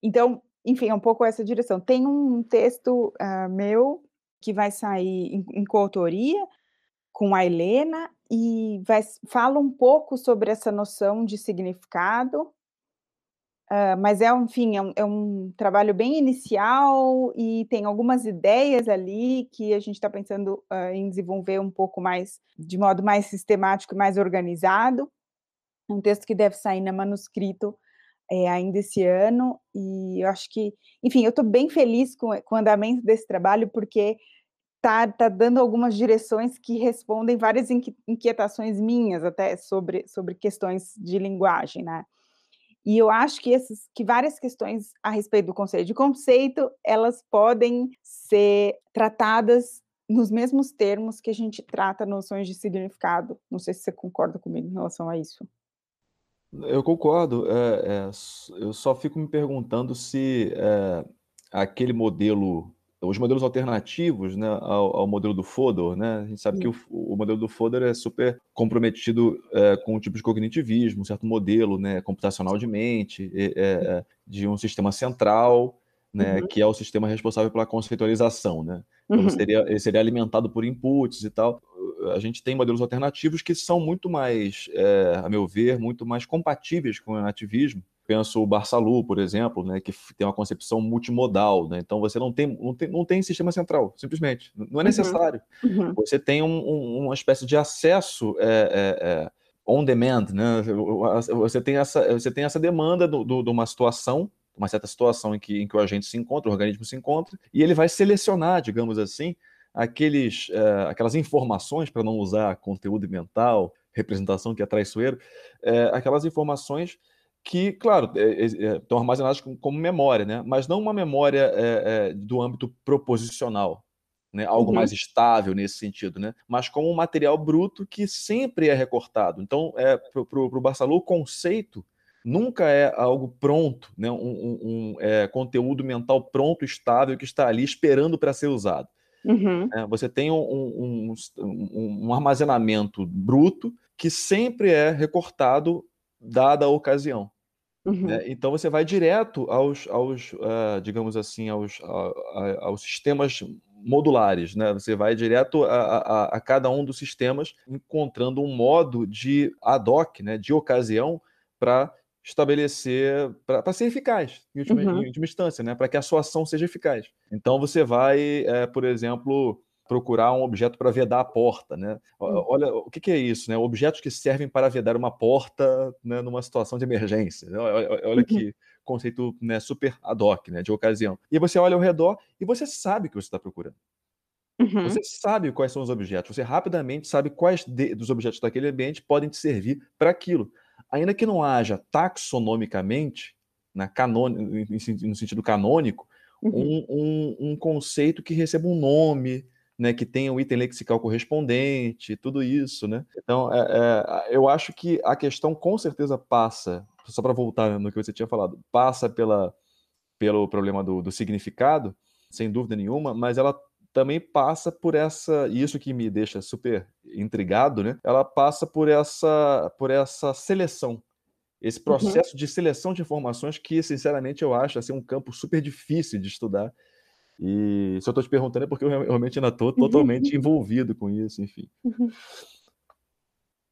Então, enfim, é um pouco essa direção. Tem um texto uh, meu que vai sair em, em coautoria com a Helena e vai, fala um pouco sobre essa noção de significado, uh, mas é, enfim, é um, é um, trabalho bem inicial e tem algumas ideias ali que a gente está pensando uh, em desenvolver um pouco mais, de modo mais sistemático e mais organizado. Um texto que deve sair na manuscrito é, ainda esse ano, e eu acho que, enfim, eu estou bem feliz com, com o andamento desse trabalho, porque está tá dando algumas direções que respondem várias inquietações minhas, até sobre, sobre questões de linguagem, né? E eu acho que, esses, que várias questões a respeito do conceito de conceito, elas podem ser tratadas nos mesmos termos que a gente trata noções de significado. Não sei se você concorda comigo em relação a isso. Eu concordo. É, é, eu só fico me perguntando se é, aquele modelo, os modelos alternativos né, ao, ao modelo do Fodor, né? A gente sabe que o, o modelo do Fodor é super comprometido é, com o tipo de cognitivismo, um certo modelo né, computacional de mente, é, é, de um sistema central, né, uhum. que é o sistema responsável pela conceitualização, né? Então, uhum. seria, ele seria alimentado por inputs e tal a gente tem modelos alternativos que são muito mais, é, a meu ver, muito mais compatíveis com o nativismo. Penso o Barçalu, por exemplo, né, que tem uma concepção multimodal. Né? Então, você não tem, não, tem, não tem sistema central, simplesmente. Não é uhum. necessário. Uhum. Você tem um, um, uma espécie de acesso é, é, é on demand. Né? Você, tem essa, você tem essa demanda do, do, de uma situação uma certa situação em que, em que o agente se encontra, o organismo se encontra, e ele vai selecionar, digamos assim, aqueles, uh, aquelas informações, para não usar conteúdo mental, representação que é traiçoeiro, uh, aquelas informações que, claro, é, estão armazenadas como, memória, né? mas não uma memória do âmbito proposicional, né? algo uhum. mais estável nesse sentido, né? mas como um material bruto que sempre é recortado. Então, é, para o Barçalou, o conceito nunca é algo pronto, né? um, um, um é, conteúdo mental pronto, estável, que está ali esperando para ser usado. Uhum. É, você tem um, um, armazenamento bruto que sempre é recortado dada a ocasião. Uhum. Né? Então você vai direto aos, aos uh, digamos assim, aos, a, aos sistemas modulares, né? Você vai direto a, a, a, cada um dos sistemas, encontrando um modo de ad hoc, né? De ocasião para estabelecer para ser eficaz em última, uhum. em última instância, né? Para que a sua ação seja eficaz. Então você vai, é, por exemplo, procurar um objeto para vedar a porta, né? Uhum. Olha, o que, que, é isso, né? Objetos que servem para vedar uma porta né, numa situação de emergência. Olha, olha uhum. que conceito né, super ad hoc, né, de ocasião. E você olha ao redor e você sabe o que você está procurando. Uhum. Você sabe quais são os objetos, você rapidamente sabe quais de, dos objetos daquele ambiente podem te servir para aquilo ainda que não haja taxonomicamente, na canon, no sentido canônico, uhum. um, um, um, conceito que receba um nome, né, que tenha um item lexical correspondente, tudo isso, né? Então, é, é, eu acho que a questão com certeza passa, só para voltar no que você tinha falado, passa pela, pelo problema do, do significado, sem dúvida nenhuma, mas ela também passa por essa, e isso que me deixa super intrigado, né? Ela passa por essa, por essa seleção, esse uhum. processo uhum. de seleção de informações que, sinceramente, eu acho assim, um campo super difícil de estudar. E se eu estou te perguntando é porque eu realmente ainda estou totalmente envolvido com isso, enfim. Uhum.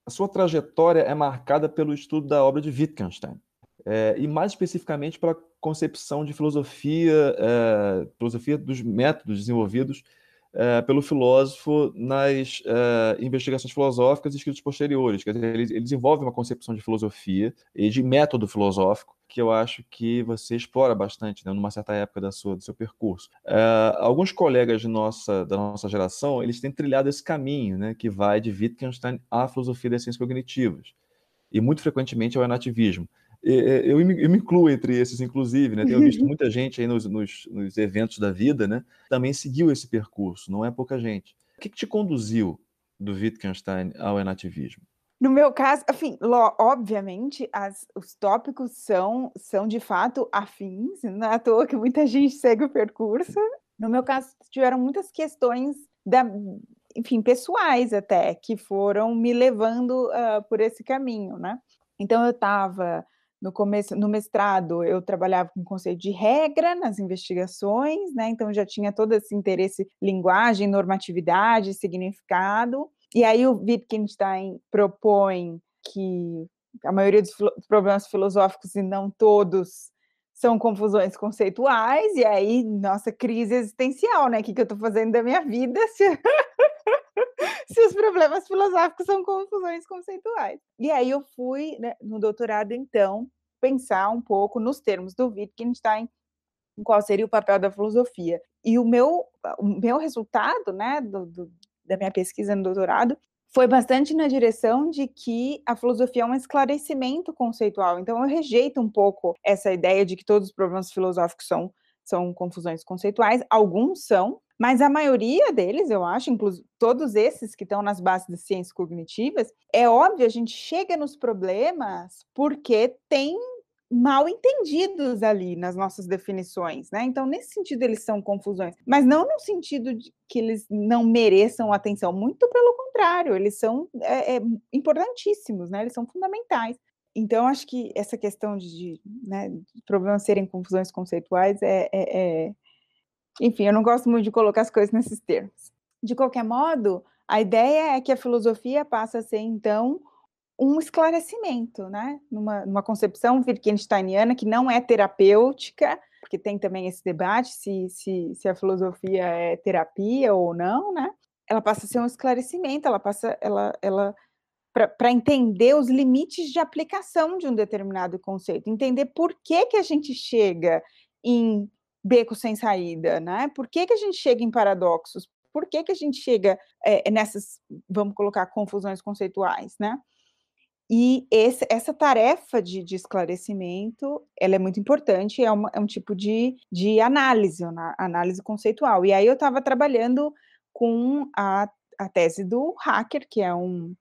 A sua trajetória é marcada pelo estudo da obra de Wittgenstein, é, e mais especificamente pela concepção de filosofia, é, filosofia dos métodos desenvolvidos é, pelo filósofo nas é, investigações filosóficas e escritos posteriores. Quer dizer, ele, ele desenvolve uma concepção de filosofia e de método filosófico que eu acho que você explora bastante, né, numa certa época da sua, do seu percurso. É, alguns colegas de nossa, da nossa geração, eles têm trilhado esse caminho, né, que vai de Wittgenstein à filosofia das ciências cognitivas, e muito frequentemente ao enativismo. Eu me, incluo entre esses, inclusive, né? Tenho visto muita gente aí nos, nos, nos, eventos da vida, né? Também seguiu esse percurso, não é pouca gente. O que, que te conduziu do Wittgenstein ao enativismo? No meu caso, enfim, obviamente, as, os tópicos são, são de fato afins, não é à toa que muita gente segue o percurso. No meu caso, tiveram muitas questões da, enfim, pessoais até, que foram me levando uh, por esse caminho, né? Então, eu estava no começo, no mestrado, eu trabalhava com conceito de regra nas investigações, né? Então, já tinha todo esse interesse linguagem, normatividade, significado. E aí o Wittgenstein propõe que a maioria dos problemas filosóficos, e não todos, são confusões conceituais, e aí, nossa, crise existencial, né? O que, que eu estou fazendo da minha vida se... se os problemas filosóficos são confusões conceituais? E aí eu fui, né, no doutorado, então, pensar um pouco nos termos do Wittgenstein, qual seria o papel da filosofia. E o meu, o meu resultado, né, do, do da minha pesquisa no doutorado, foi bastante na direção de que a filosofia é um esclarecimento conceitual. Então, eu rejeito um pouco essa ideia de que todos os problemas filosóficos são, são confusões conceituais. Alguns são, mas a maioria deles, eu acho, inclusive todos esses que estão nas bases das ciências cognitivas, é óbvio, a gente chega nos problemas porque tem mal entendidos ali nas nossas definições, né? Então, nesse sentido, eles são confusões, mas não no sentido de que eles não mereçam atenção, muito pelo contrário, eles são é, é, importantíssimos, né? Eles são fundamentais. Então, acho que essa questão de, de, né, problemas serem confusões conceituais é, é, é. Enfim, eu não gosto muito de colocar as coisas nesses termos. De qualquer modo, a ideia é que a filosofia passa a ser, então, um esclarecimento, né? Numa, numa concepção Wittgensteiniana que não é terapêutica, porque tem também esse debate se, se, se a filosofia é terapia ou não, né? Ela passa a ser um esclarecimento, ela passa, ela, ela para entender os limites de aplicação de um determinado conceito, entender por que, que a gente chega em beco sem saída, né? Por que, que a gente chega em paradoxos? Por que, que a gente chega é, nessas, vamos colocar, confusões conceituais, né? E esse, essa tarefa de, de, esclarecimento, ela é muito importante, é, uma, é um tipo de, de análise, uma análise conceitual. E aí eu estava trabalhando com a, a tese do Hacker, que é um,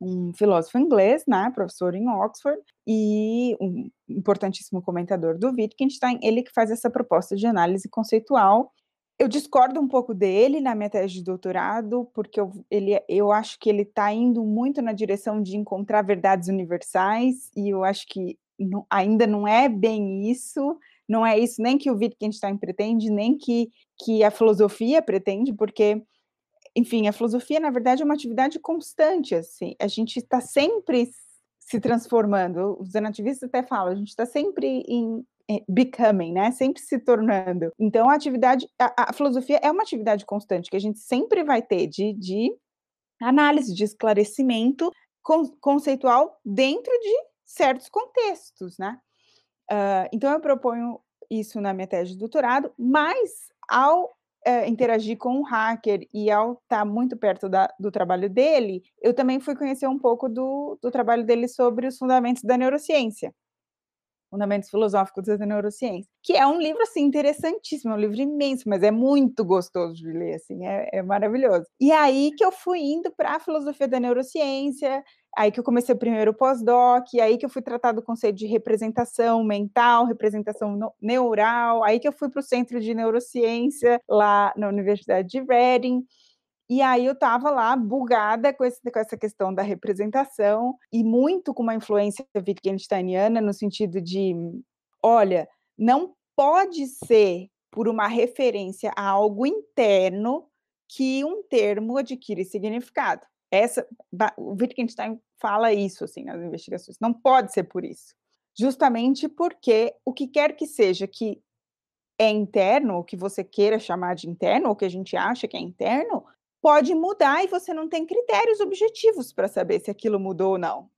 um filósofo inglês, né, professor em Oxford, e um importantíssimo comentador do Wittgenstein, ele que faz essa proposta de análise conceitual. Eu discordo um pouco dele na minha tese de doutorado, porque eu, ele, eu acho que ele está indo muito na direção de encontrar verdades universais, e eu acho que não, ainda não é bem isso, não é isso nem que o Wittgenstein pretende, nem que, que a filosofia pretende, porque, enfim, a filosofia, na verdade, é uma atividade constante, assim, a gente está sempre se transformando, os nativistas até falam, a gente está sempre em, becoming, né? Sempre se tornando. Então, a atividade, a, a, filosofia é uma atividade constante que a gente sempre vai ter de, de análise, de esclarecimento con, conceitual dentro de certos contextos, né? Uh, então, eu proponho isso na minha tese de doutorado, mas ao uh, interagir com o hacker e ao estar muito perto da, do trabalho dele, eu também fui conhecer um pouco do, do trabalho dele sobre os fundamentos da neurociência. Fundamentos Filosóficos da Neurociência, que é um livro, assim, interessantíssimo, é um livro imenso, mas é muito gostoso de ler, assim, é, é maravilhoso. E aí que eu fui indo para a filosofia da neurociência, aí que eu comecei o primeiro pós-doc, aí que eu fui tratar do conceito de representação mental, representação neural, aí que eu fui para o Centro de Neurociência, lá na Universidade de Reading, e aí eu estava lá bugada com, esse, com, essa questão da representação e muito com uma influência Wittgensteiniana no sentido de, olha, não pode ser por uma referência a algo interno que um termo adquire significado. Essa, o Wittgenstein fala isso assim nas investigações. Não pode ser por isso, justamente porque o que quer que seja que é interno, o que você queira chamar de interno, ou que a gente acha que é interno, pode mudar e você não tem critérios objetivos para saber se aquilo mudou ou não.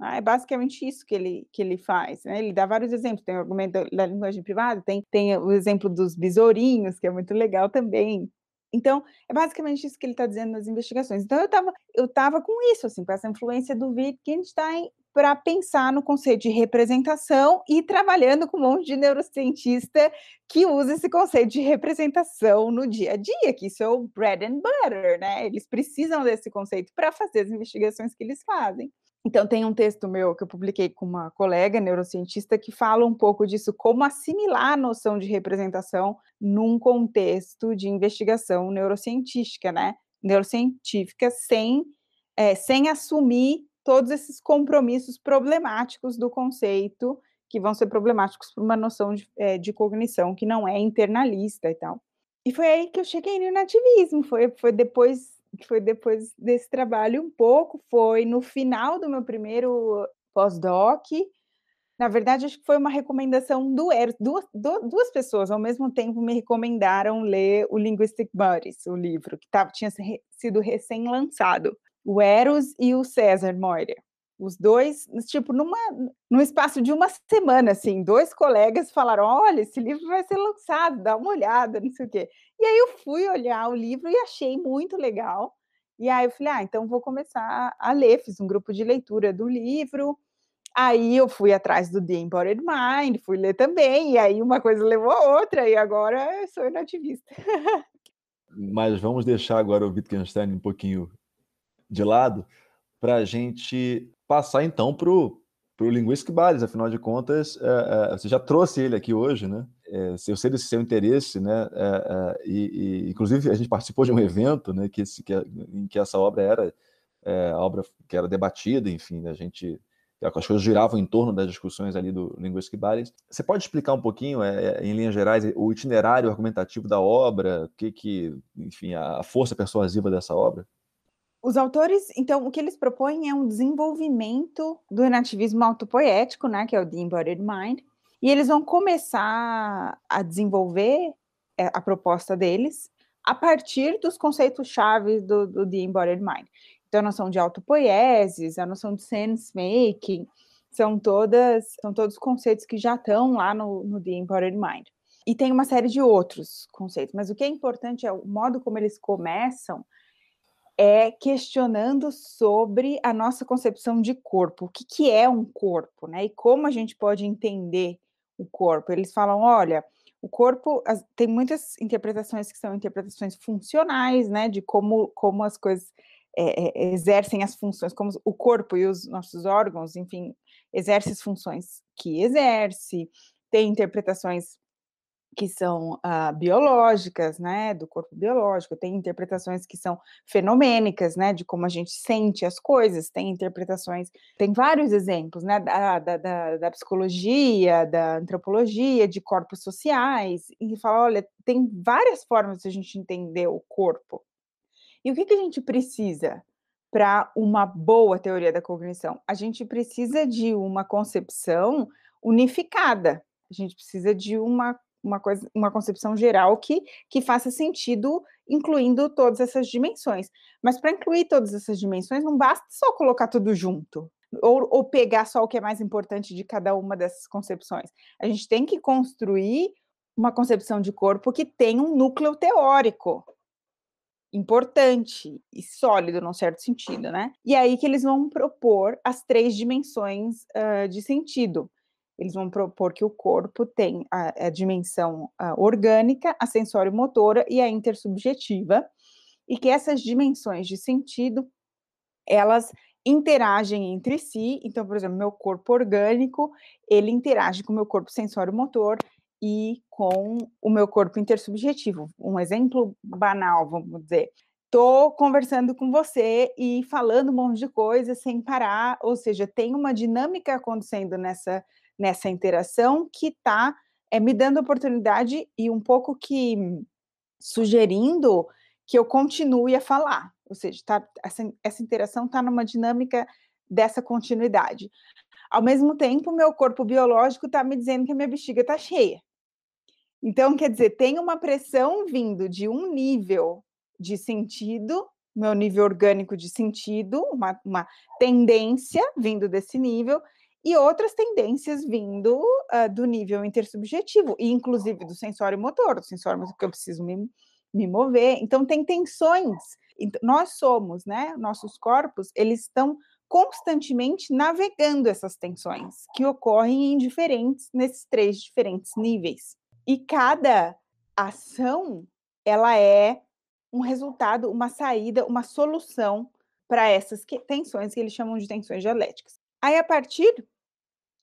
Ah, é basicamente isso que ele, que ele faz. Né? Ele dá vários exemplos. Tem o argumento da, linguagem privada, tem, tem o exemplo dos besourinhos, que é muito legal também. Então, é basicamente isso que ele está dizendo nas investigações. Então, eu estava eu tava com isso, assim, com essa influência do Wittgenstein para pensar no conceito de representação e trabalhando com um monte de neurocientista que usa esse conceito de representação no dia a dia, que isso é o bread and butter, né? Eles precisam desse conceito para fazer as investigações que eles fazem. Então, tem um texto meu que eu publiquei com uma colega neurocientista que fala um pouco disso, como assimilar a noção de representação num contexto de investigação neurocientífica, né? Neurocientífica, sem, é, sem assumir todos esses compromissos problemáticos do conceito, que vão ser problemáticos para uma noção de, é, de cognição que não é internalista e tal. E foi aí que eu cheguei no nativismo, foi, foi depois foi depois desse trabalho um pouco, foi no final do meu primeiro pós-doc. Na verdade, acho que foi uma recomendação do Eros. Duas, duas pessoas ao mesmo tempo me recomendaram ler o Linguistic Buddies, o livro, que tava, tinha sido recém-lançado. O Eros e o César Moira. Os dois, tipo, numa, num espaço de uma semana, assim, dois colegas falaram: olha, esse livro vai ser lançado, dá uma olhada, não sei o quê. E aí eu fui olhar o livro e achei muito legal. E aí eu falei, ah, então vou começar a ler, fiz um grupo de leitura do livro. Aí eu fui atrás do The Embodied Mind, fui ler também, e aí uma coisa levou a outra, e agora eu sou inativista. Mas vamos deixar agora o Wittgenstein um pouquinho de lado para a gente passar então para o Linguistic Bales, afinal de contas, é, é, você já trouxe ele aqui hoje, né? É, eu sei desse seu interesse, né? É, é, e, e, inclusive a gente participou de um evento, né? Que, esse, que em que essa obra era é, a obra que era debatida, enfim, a gente as coisas giravam em torno das discussões ali do Linguistic Bales. Você pode explicar um pouquinho, é, em linhas gerais, o itinerário argumentativo da obra, o que, que enfim, a força persuasiva dessa obra? Os autores, então, o que eles propõem é um desenvolvimento do nativismo autopoético, né, que é o The Embodied Mind, e eles vão começar a desenvolver é, a proposta deles a partir dos conceitos-chave do, do The Embodied Mind. Então, a noção de autopoiesis, a noção de sense-making, são são todos conceitos que já estão lá no, no The Embodied Mind. E tem uma série de outros conceitos, mas o que é importante é o modo como eles começam é questionando sobre a nossa concepção de corpo, o que, que é um corpo, né? E como a gente pode entender o corpo. Eles falam, olha, o corpo as, tem muitas interpretações que são interpretações funcionais, né? De como, como as coisas é, é, exercem as funções, como o corpo e os nossos órgãos, enfim, exercem as funções que exerce, tem interpretações que são uh, biológicas, né, do corpo biológico, tem interpretações que são fenomênicas, né, de como a gente sente as coisas, tem interpretações, tem vários exemplos, né, da, da, da, da psicologia, da antropologia, de corpos sociais, e fala, olha, tem várias formas de a gente entender o corpo. E o que, que a gente precisa para uma boa teoria da cognição? A gente precisa de uma concepção unificada, a gente precisa de uma uma coisa, uma concepção geral que, que faça sentido, incluindo todas essas dimensões. Mas para incluir todas essas dimensões, não basta só colocar tudo junto. Ou, ou pegar só o que é mais importante de cada uma dessas concepções. A gente tem que construir uma concepção de corpo que tem um núcleo teórico importante e sólido, num certo sentido, né? E aí que eles vão propor as três dimensões uh, de sentido eles vão propor que o corpo tem a, a dimensão a orgânica, a sensório-motora e a intersubjetiva, e que essas dimensões de sentido, elas interagem entre si. Então, por exemplo, meu corpo orgânico, ele interage com o meu corpo sensório-motor e com o meu corpo intersubjetivo. Um exemplo banal, vamos dizer. Estou conversando com você e falando um monte de coisa sem parar, ou seja, tem uma dinâmica acontecendo nessa nessa interação que está é, eh, me dando oportunidade e um pouco que sugerindo que eu continue a falar. Ou seja, tá, essa, essa interação está numa dinâmica dessa continuidade. Ao mesmo tempo, meu corpo biológico está me dizendo que a minha bexiga está cheia. Então, quer dizer, tem uma pressão vindo de um nível de sentido, meu nível orgânico de sentido, uma, uma tendência vindo desse nível, e outras tendências vindo uh, do nível intersubjetivo, e inclusive do sensório motor, do sensório motor que eu preciso me, me mover. Então, tem tensões. Nós somos, né? Nossos corpos, eles estão constantemente navegando essas tensões que ocorrem em diferentes, nesses três diferentes níveis. E cada ação, ela é um resultado, uma saída, uma solução para essas que, tensões que eles chamam de tensões dialéticas. Aí, a partir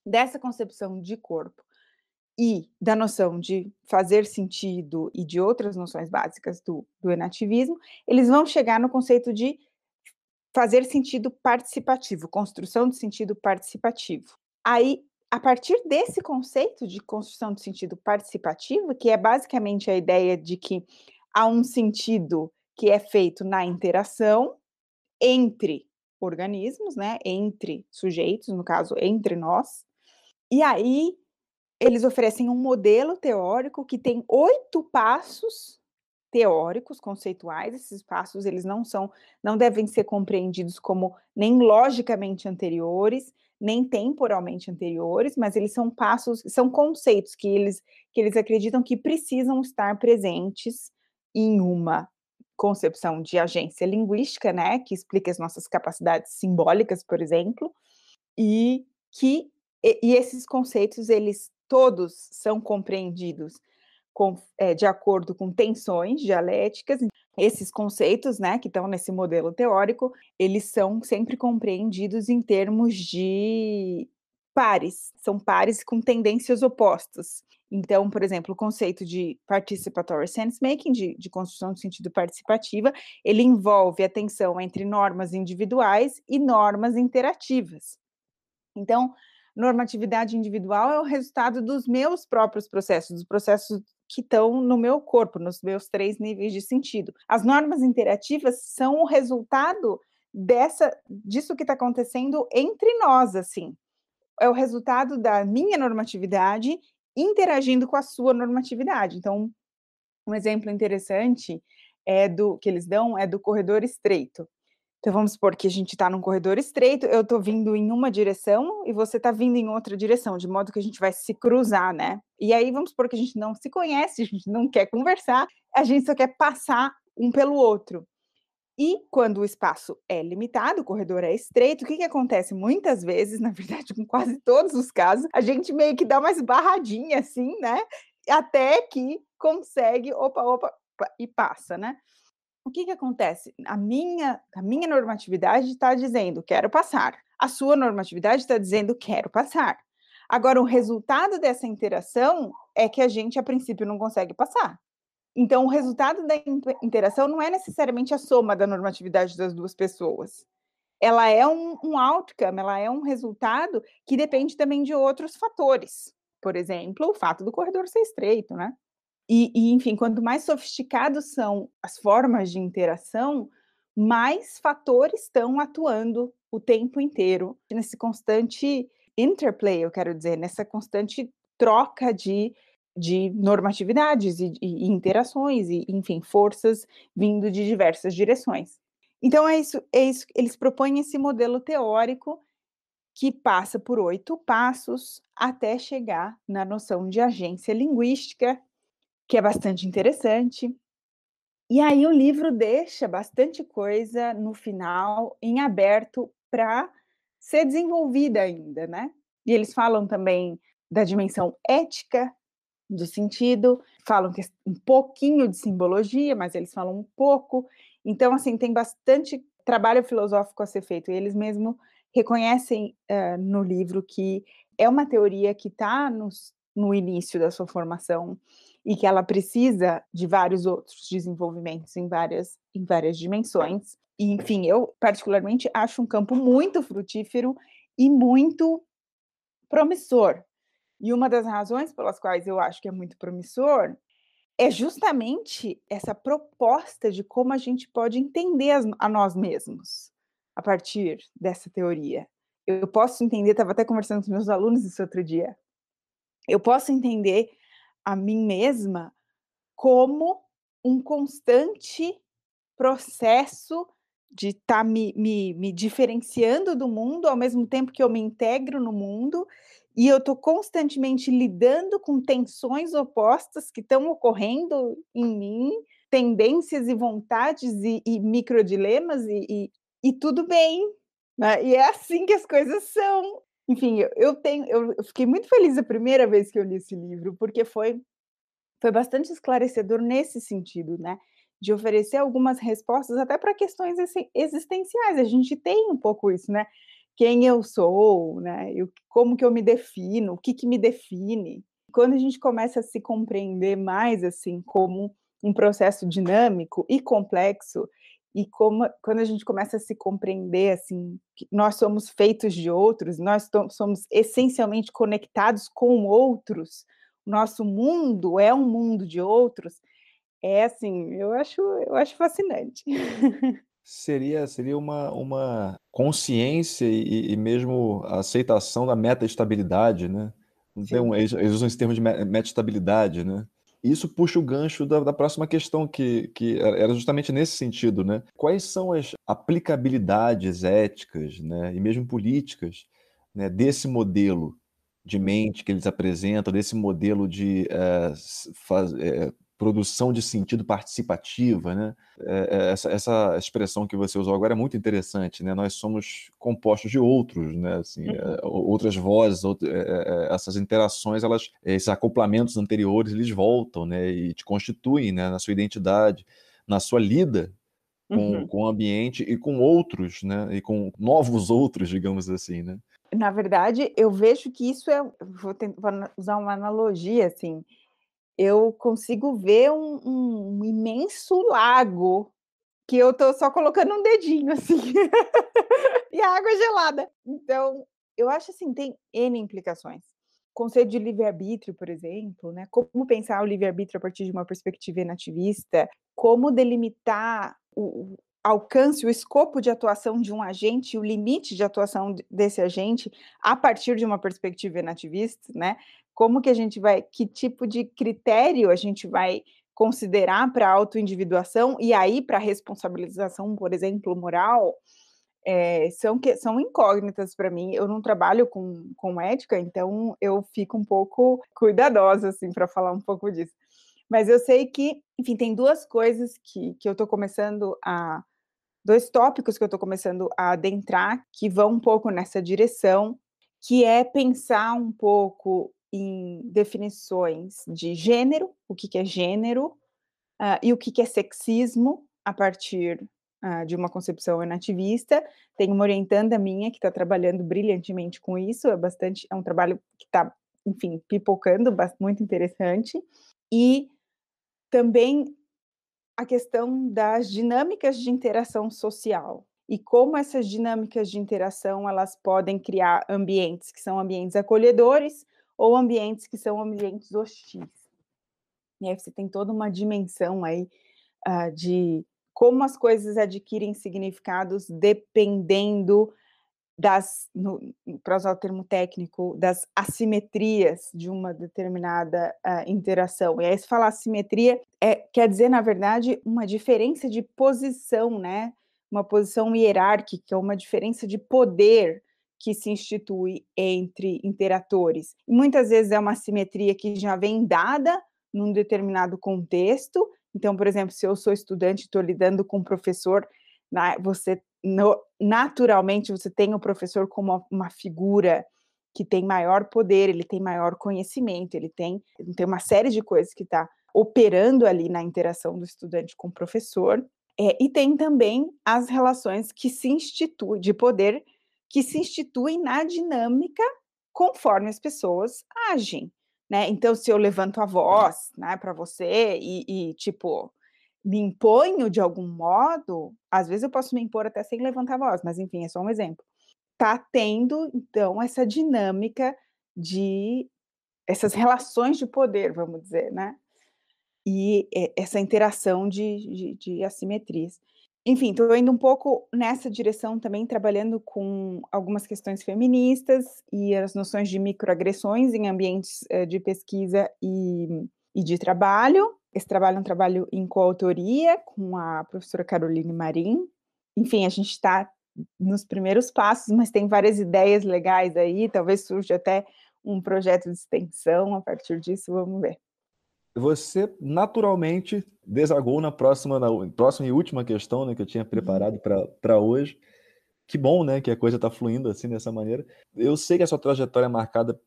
dessa concepção de corpo e da noção de fazer sentido e de outras noções básicas do, do enativismo, eles vão chegar no conceito de fazer sentido participativo, construção de sentido participativo. Aí, a partir desse conceito de construção de sentido participativo, que é basicamente a ideia de que há um sentido que é feito na interação entre organismos, né, entre sujeitos, no caso, entre nós. E aí eles oferecem um modelo teórico que tem oito passos teóricos, conceituais, esses passos eles não são, não devem ser compreendidos como nem logicamente anteriores, nem temporalmente anteriores, mas eles são passos, são conceitos que eles que eles acreditam que precisam estar presentes em uma concepção de agência linguística, né, que explica as nossas capacidades simbólicas, por exemplo, e que e, e esses conceitos eles todos são compreendidos com, é, de acordo com tensões dialéticas. Esses conceitos, né, que estão nesse modelo teórico, eles são sempre compreendidos em termos de pares, são pares com tendências opostas. Então, por exemplo, o conceito de participatory sense-making, de, de construção de sentido participativa, ele envolve a tensão entre normas individuais e normas interativas. Então, normatividade individual é o resultado dos meus próprios processos, dos processos que estão no meu corpo, nos meus três níveis de sentido. As normas interativas são o resultado dessa disso que está acontecendo entre nós, assim. É o resultado da minha normatividade interagindo com a sua normatividade. Então, um exemplo interessante é do que eles dão é do corredor estreito. Então vamos supor que a gente está num corredor estreito, eu estou vindo em uma direção e você está vindo em outra direção, de modo que a gente vai se cruzar, né? E aí vamos supor que a gente não se conhece, a gente não quer conversar, a gente só quer passar um pelo outro. E quando o espaço é limitado, o corredor é estreito, o que, que acontece? Muitas vezes, na verdade, com quase todos os casos, a gente meio que dá uma esbarradinha assim, né? Até que consegue, opa, opa, e passa, né? O que, que acontece? A minha, a minha normatividade está dizendo quero passar. A sua normatividade está dizendo quero passar. Agora, o resultado dessa interação é que a gente, a princípio, não consegue passar. Então, o resultado da interação não é necessariamente a soma da normatividade das duas pessoas. Ela é um, um outcome, ela é um resultado que depende também de outros fatores. Por exemplo, o fato do corredor ser estreito, né? E, e, enfim, quanto mais sofisticados são as formas de interação, mais fatores estão atuando o tempo inteiro nesse constante interplay, eu quero dizer, nessa constante troca de, de normatividades e, e, interações, e, enfim, forças vindo de diversas direções. Então, é isso, é isso, eles propõem esse modelo teórico que passa por oito passos até chegar na noção de agência linguística, que é bastante interessante. E aí o livro deixa bastante coisa no final em aberto para ser desenvolvida ainda, né? E eles falam também da dimensão ética do sentido, falam que é um pouquinho de simbologia, mas eles falam um pouco. Então, assim, tem bastante trabalho filosófico a ser feito. E eles mesmo reconhecem uh, no livro que é uma teoria que está no início da sua formação e que ela precisa de vários outros desenvolvimentos em várias, em várias dimensões. E, enfim, eu particularmente acho um campo muito frutífero e muito promissor. E uma das razões pelas quais eu acho que é muito promissor é justamente essa proposta de como a gente pode entender a nós mesmos a partir dessa teoria. Eu posso entender, estava até conversando com meus alunos isso outro dia. Eu posso entender a mim mesma como um constante processo de estar tá me, me, me, diferenciando do mundo, ao mesmo tempo que eu me integro no mundo, e eu estou constantemente lidando com tensões opostas que estão ocorrendo em mim, tendências e vontades e, e microdilemas, e, e, e tudo bem. Né? E é assim que as coisas são. Enfim, eu, tenho, eu fiquei muito feliz a primeira vez que eu li esse livro, porque foi, foi bastante esclarecedor nesse sentido, né? de oferecer algumas respostas até para questões existenciais. A gente tem um pouco isso, né? Quem eu sou, né? Eu, como que eu me defino, o que, que me define. Quando a gente começa a se compreender mais assim como um processo dinâmico e complexo, e como quando a gente começa a se compreender assim, que nós somos feitos de outros, nós somos essencialmente conectados com outros, nosso mundo é um mundo de outros, é assim, eu acho, eu acho fascinante. Seria, seria uma, uma consciência e, e mesmo a aceitação da meta-estabilidade, né? Então, eles, eles usam esse termo de meta-estabilidade, né? Isso puxa o gancho da, da, próxima questão, que, que era justamente nesse sentido, né? Quais são as aplicabilidades éticas né, e mesmo políticas né, desse modelo de mente que eles apresentam, desse modelo de é, faz, é, produção de sentido participativa, né? É, essa, essa, expressão que você usou agora é muito interessante, né? Nós somos compostos de outros, né? Assim, uhum. é, outras vozes, é, essas interações, elas, esses acoplamentos anteriores, eles voltam, né? E te constituem, né? Na sua identidade, na sua lida com, uhum. com o ambiente e com outros, né? E com novos outros, digamos assim, né? Na verdade, eu vejo que isso é, vou, tentar, vou usar uma analogia, assim, eu consigo ver um, um, um imenso lago que eu tô só colocando um dedinho assim e a água é gelada. Então, eu acho assim, tem N implicações. Conceito de livre-arbítrio, por exemplo, né? Como pensar o livre-arbítrio a partir de uma perspectiva nativista, como delimitar o, alcance, o escopo de atuação de um agente, o limite de atuação desse agente a partir de uma perspectiva nativista, né? como que a gente vai, que tipo de critério a gente vai considerar para autoindividuação e aí para responsabilização, por exemplo, moral, é, são, que, são incógnitas para mim. Eu não trabalho com, com ética, então eu fico um pouco cuidadosa assim para falar um pouco disso. Mas eu sei que, enfim, tem duas coisas que, que eu estou começando a. Dois tópicos que eu estou começando a adentrar que vão um pouco nessa direção, que é pensar um pouco em definições de gênero, o que, que é gênero, uh, e o que, que é sexismo, a partir uh, de uma concepção nativista. Tem uma orientanda minha que está trabalhando brilhantemente com isso, é bastante, é um trabalho que está, enfim, pipocando, muito interessante. E também a questão das dinâmicas de interação social e como essas dinâmicas de interação elas podem criar ambientes que são ambientes acolhedores ou ambientes que são ambientes hostis. E aí você tem toda uma dimensão aí uh, de como as coisas adquirem significados dependendo das, para usar o termo técnico, das assimetrias de uma determinada uh, interação. E aí se falar assimetria, é, quer dizer, na verdade, uma diferença de posição, né? Uma posição hierárquica, uma diferença de poder que se institui entre interatores. E muitas vezes é uma simetria que já vem dada num determinado contexto. Então, por exemplo, se eu sou estudante e estou lidando com um professor, você naturalmente você tem o professor como uma, uma figura que tem maior poder, ele tem maior conhecimento, ele tem, tem uma série de coisas que está operando ali na interação do estudante com o professor. É, e tem também as relações que se instituem de poder que se instituem na dinâmica conforme as pessoas agem, né? Então, se eu levanto a voz, né, para você e, e, tipo, me imponho de algum modo, às vezes eu posso me impor até sem levantar a voz, mas enfim, é só um exemplo. Tá tendo, então, essa dinâmica de essas relações de poder, vamos dizer, né? E essa interação de, de, de assimetrias. enfim, estou indo um pouco nessa direção também, trabalhando com algumas questões feministas e as noções de microagressões em ambientes uh, de pesquisa e, e de trabalho. Esse trabalho é um trabalho em coautoria com a professora Caroline Marim. Enfim, a gente está nos primeiros passos, mas tem várias ideias legais aí, talvez surja até um projeto de extensão a partir disso, vamos ver você naturalmente desagou na próxima, na próxima e última questão né, que eu tinha preparado para hoje. Que bom, né, que a coisa está fluindo assim dessa maneira. Eu sei que a sua trajetória é marcada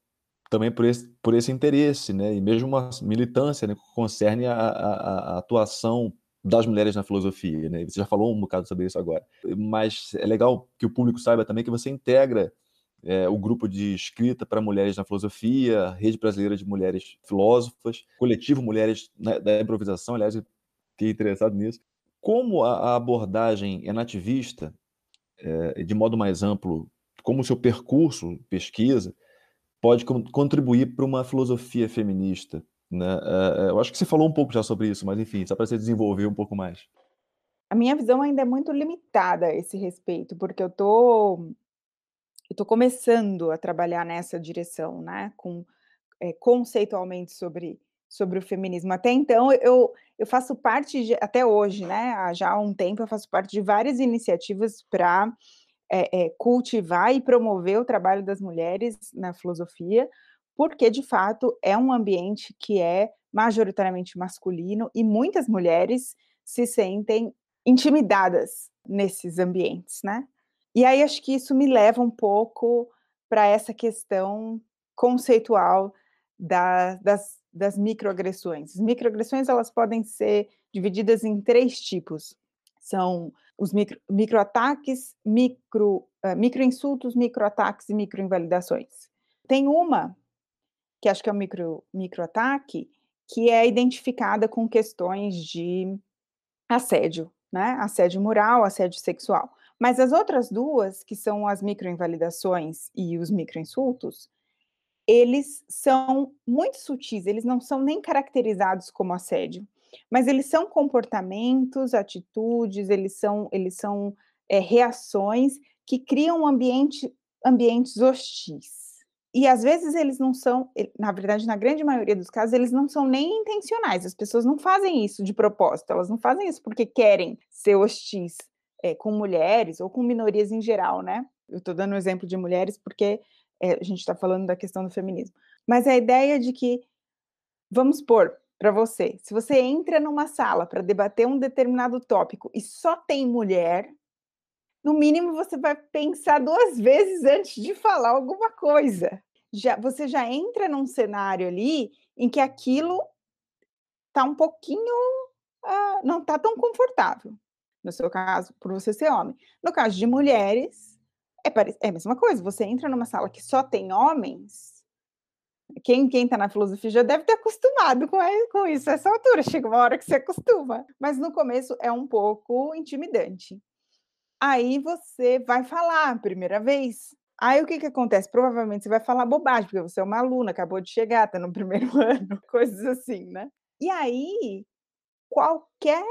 também por esse, por esse interesse, né, e mesmo uma militância né, que concerne a, a, a atuação das mulheres na filosofia, né? Você já falou um bocado sobre isso agora, mas é legal que o público saiba também que você integra é, o grupo de escrita para mulheres na filosofia, Rede Brasileira de Mulheres Filósofas, Coletivo Mulheres da Improvisação, aliás, fiquei interessado nisso. Como a, abordagem é nativista, é, de modo mais amplo, como o seu percurso, pesquisa, pode contribuir para uma filosofia feminista? Né? É, eu acho que você falou um pouco já sobre isso, mas enfim, só para você desenvolver um pouco mais. A minha visão ainda é muito limitada a esse respeito, porque eu estou eu estou começando a trabalhar nessa direção, né, com é, conceitualmente sobre, sobre o feminismo. Até então, eu, eu faço parte, de, até hoje, né, já há um tempo, eu faço parte de várias iniciativas para é, é, cultivar e promover o trabalho das mulheres na filosofia, porque, de fato, é um ambiente que é majoritariamente masculino e muitas mulheres se sentem intimidadas nesses ambientes, né? E aí acho que isso me leva um pouco para essa questão conceitual da, das, das microagressões. As microagressões elas podem ser divididas em três tipos. São os micro, microataques, micro, uh, microinsultos, microataques e microinvalidações. Tem uma, que acho que é o micro, microataque, que é identificada com questões de assédio, né? Assédio moral, assédio sexual. Mas as outras duas, que são as microinvalidações e os microinsultos, eles são muito sutis, eles não são nem caracterizados como assédio, mas eles são comportamentos, atitudes, eles são, eles são é, reações que criam ambiente, ambientes hostis. E às vezes eles não são, na verdade, na grande maioria dos casos, eles não são nem intencionais. As pessoas não fazem isso de propósito, elas não fazem isso porque querem ser hostis é, com mulheres ou com minorias em geral, né? Eu estou dando um exemplo de mulheres porque é, a gente está falando da questão do feminismo. Mas a ideia de que, vamos pôr para você, se você entra numa sala para debater um determinado tópico e só tem mulher, no mínimo você vai pensar duas vezes antes de falar alguma coisa. Já, você já entra num cenário ali em que aquilo está um pouquinho, uh, não está tão confortável no seu caso, por você ser homem. No caso de mulheres, é, é a mesma coisa, você entra numa sala que só tem homens, quem quem está na filosofia já deve ter acostumado com, com isso, essa altura, chega uma hora que você acostuma, mas no começo é um pouco intimidante. Aí você vai falar a primeira vez, Aí o que, que acontece? Provavelmente você vai falar bobagem, porque você é uma aluna, acabou de chegar, está no primeiro ano, coisas assim, né? E aí, qualquer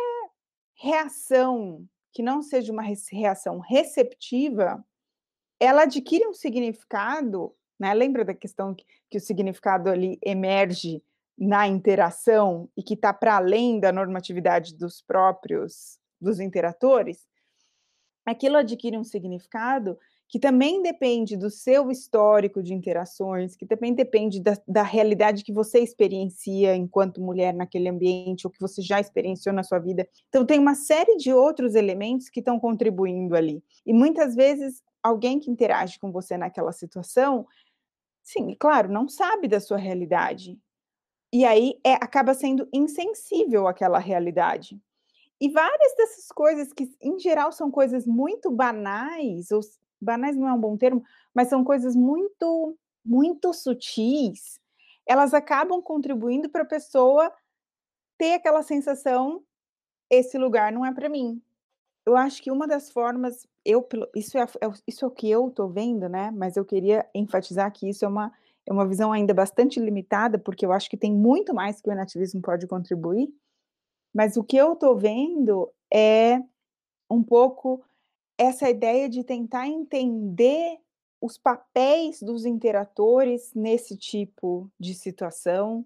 reação que não seja uma reação receptiva, ela adquire um significado, né? Lembra da questão que, que o significado ali emerge na interação e que está para além da normatividade dos próprios dos interatores? Aquilo adquire um significado que também depende do seu histórico de interações, que também depende da, da, realidade que você experiencia enquanto mulher naquele ambiente, ou que você já experienciou na sua vida. Então, tem uma série de outros elementos que estão contribuindo ali. E muitas vezes, alguém que interage com você naquela situação, sim, claro, não sabe da sua realidade. E aí é, acaba sendo insensível àquela realidade. E várias dessas coisas que, em geral, são coisas muito banais, ou banais não é um bom termo, mas são coisas muito, muito sutis, elas acabam contribuindo para a pessoa ter aquela sensação: esse lugar não é para mim. Eu acho que uma das formas, eu, isso, é, é isso é o que eu estou vendo, né? Mas eu queria enfatizar que isso é uma, é uma visão ainda bastante limitada, porque eu acho que tem muito mais que o nativismo pode contribuir. Mas o que eu estou vendo é um pouco essa ideia de tentar entender os papéis dos interatores nesse tipo de situação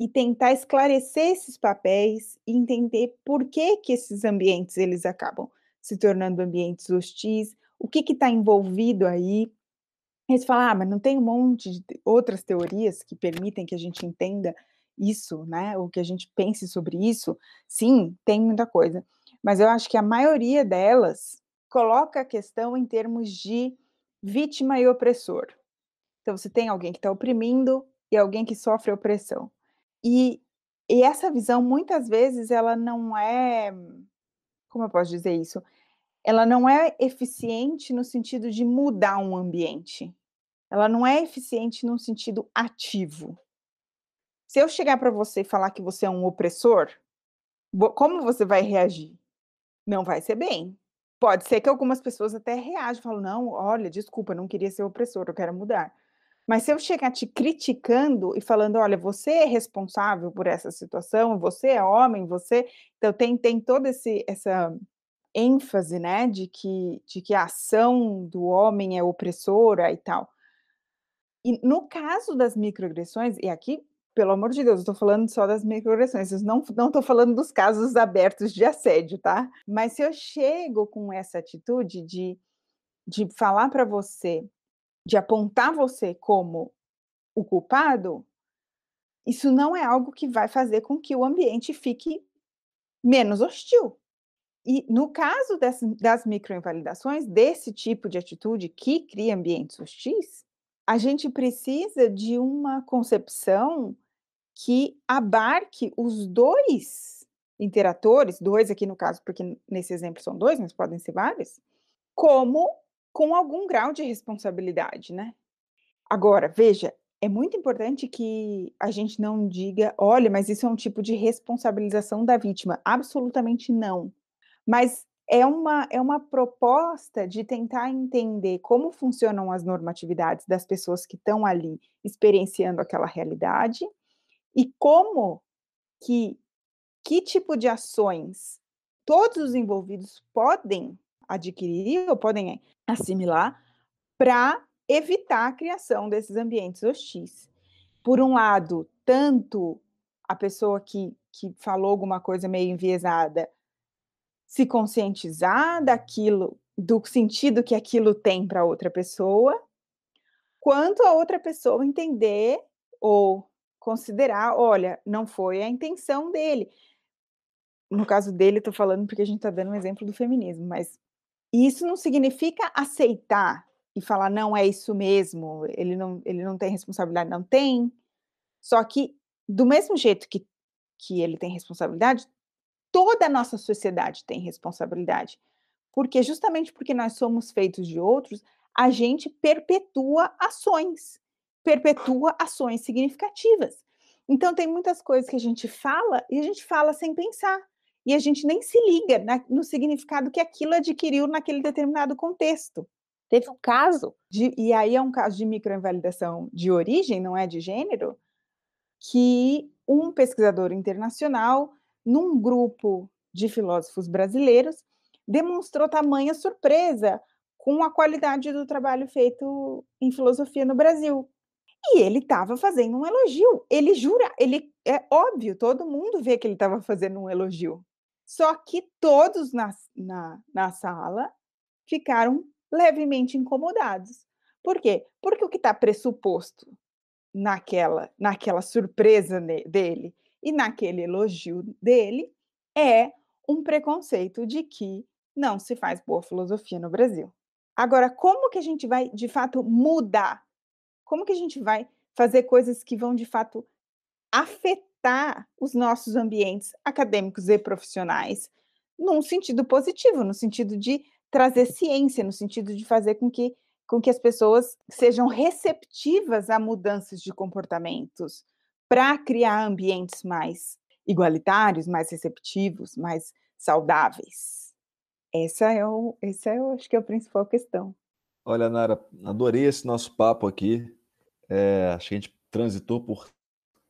e tentar esclarecer esses papéis e entender por que que esses ambientes eles acabam se tornando ambientes hostis, o que está envolvido aí. Aí você fala, ah, mas não tem um monte de outras teorias que permitem que a gente entenda isso, né? Ou que a gente pense sobre isso? Sim, tem muita coisa. Mas eu acho que a maioria delas coloca a questão em termos de vítima e opressor. Então, você tem alguém que está oprimindo e alguém que sofre opressão. E, e essa visão, muitas vezes, ela não é. Como eu posso dizer isso? Ela não é eficiente no sentido de mudar um ambiente. Ela não é eficiente no sentido ativo. Se eu chegar para você e falar que você é um opressor, como você vai reagir? Não vai ser bem. Pode ser que algumas pessoas até reajam, falam: "Não, olha, desculpa, não queria ser opressor, eu quero mudar". Mas se eu chegar te criticando e falando: "Olha, você é responsável por essa situação, você é homem, você" então tem tem toda esse essa ênfase, né, de que de que a ação do homem é opressora e tal. E no caso das microagressões, e aqui pelo amor de Deus, eu estou falando só das microagressões, eu não estou falando dos casos abertos de assédio, tá? Mas se eu chego com essa atitude de, de falar para você, de apontar você como o culpado, isso não é algo que vai fazer com que o ambiente fique menos hostil. E no caso das, das microinvalidações, desse tipo de atitude que cria ambientes hostis, a gente precisa de uma concepção que abarque os dois interatores, dois aqui no caso, porque nesse exemplo são dois, mas podem ser vários, como com algum grau de responsabilidade, né? Agora, veja, é muito importante que a gente não diga, olha, mas isso é um tipo de responsabilização da vítima. Absolutamente não. Mas é uma, é uma proposta de tentar entender como funcionam as normatividades das pessoas que estão ali experienciando aquela realidade e como que que tipo de ações todos os envolvidos podem adquirir ou podem assimilar para evitar a criação desses ambientes hostis. Por um lado, tanto a pessoa que, que falou alguma coisa meio enviesada se conscientizar daquilo, do sentido que aquilo tem para outra pessoa, quanto a outra pessoa entender ou considerar, olha, não foi a intenção dele. No caso dele, estou falando porque a gente está dando um exemplo do feminismo, mas isso não significa aceitar e falar, não, é isso mesmo, ele não, ele não tem responsabilidade, não tem. Só que, do mesmo jeito que, que ele tem responsabilidade, toda a nossa sociedade tem responsabilidade. Porque justamente porque nós somos feitos de outros, a gente perpetua ações perpetua ações significativas. Então, tem muitas coisas que a gente fala e a gente fala sem pensar. E a gente nem se liga na, no significado que aquilo adquiriu naquele determinado contexto. Teve um caso, de, e aí é um caso de microinvalidação de origem, não é de gênero, que um pesquisador internacional, num grupo de filósofos brasileiros, demonstrou tamanha surpresa com a qualidade do trabalho feito em filosofia no Brasil. E ele estava fazendo um elogio. Ele jura, ele é óbvio, todo mundo vê que ele estava fazendo um elogio. Só que todos na, na, na sala ficaram levemente incomodados. Por quê? Porque o que está pressuposto naquela, naquela surpresa dele e naquele elogio dele é um preconceito de que não se faz boa filosofia no Brasil. Agora, como que a gente vai, de fato, mudar como que a gente vai fazer coisas que vão de fato afetar os nossos ambientes acadêmicos e profissionais num sentido positivo, no sentido de trazer ciência, no sentido de fazer com que, com que as pessoas sejam receptivas a mudanças de comportamentos para criar ambientes mais igualitários, mais receptivos, mais saudáveis. Essa é o, essa eu acho que é a principal questão. Olha, Nara, adorei esse nosso papo aqui. É, acho que a gente transitou por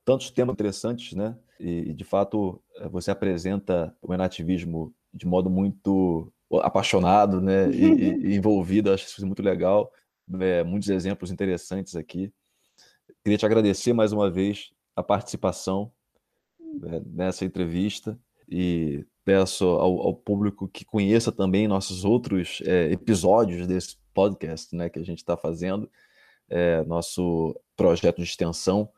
tantos temas interessantes, né? E, de fato, você apresenta o enativismo de modo muito apaixonado, né, e, e envolvido. Acho isso muito legal. É, muitos exemplos interessantes aqui. Queria te agradecer mais uma vez a participação né, nessa entrevista e peço ao, ao, público que conheça também nossos outros é, episódios desse podcast né, que a gente está fazendo, é, nosso projeto de extensão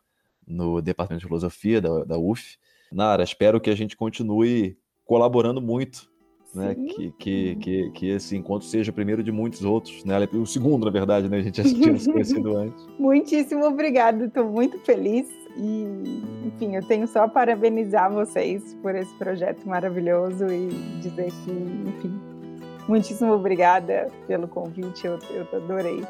no Departamento de Filosofia da, da UF. Nara, espero que a gente continue colaborando muito né? Que, que, que, que esse encontro seja o primeiro de muitos outros, né? O segundo, na verdade, né? A gente já tinha se conhecido antes. Muitíssimo obrigado, estou muito feliz e, enfim, eu tenho só parabenizar vocês por esse projeto maravilhoso e dizer que, enfim, muitíssimo obrigada pelo convite, eu, eu adorei.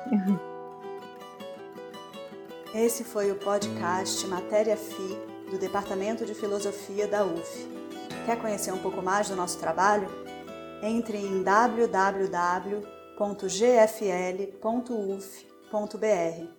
Esse foi o podcast Matéria FI do Departamento de Filosofia da UF. Quer conhecer um pouco mais do nosso trabalho? Entre em www.gfl.uf.br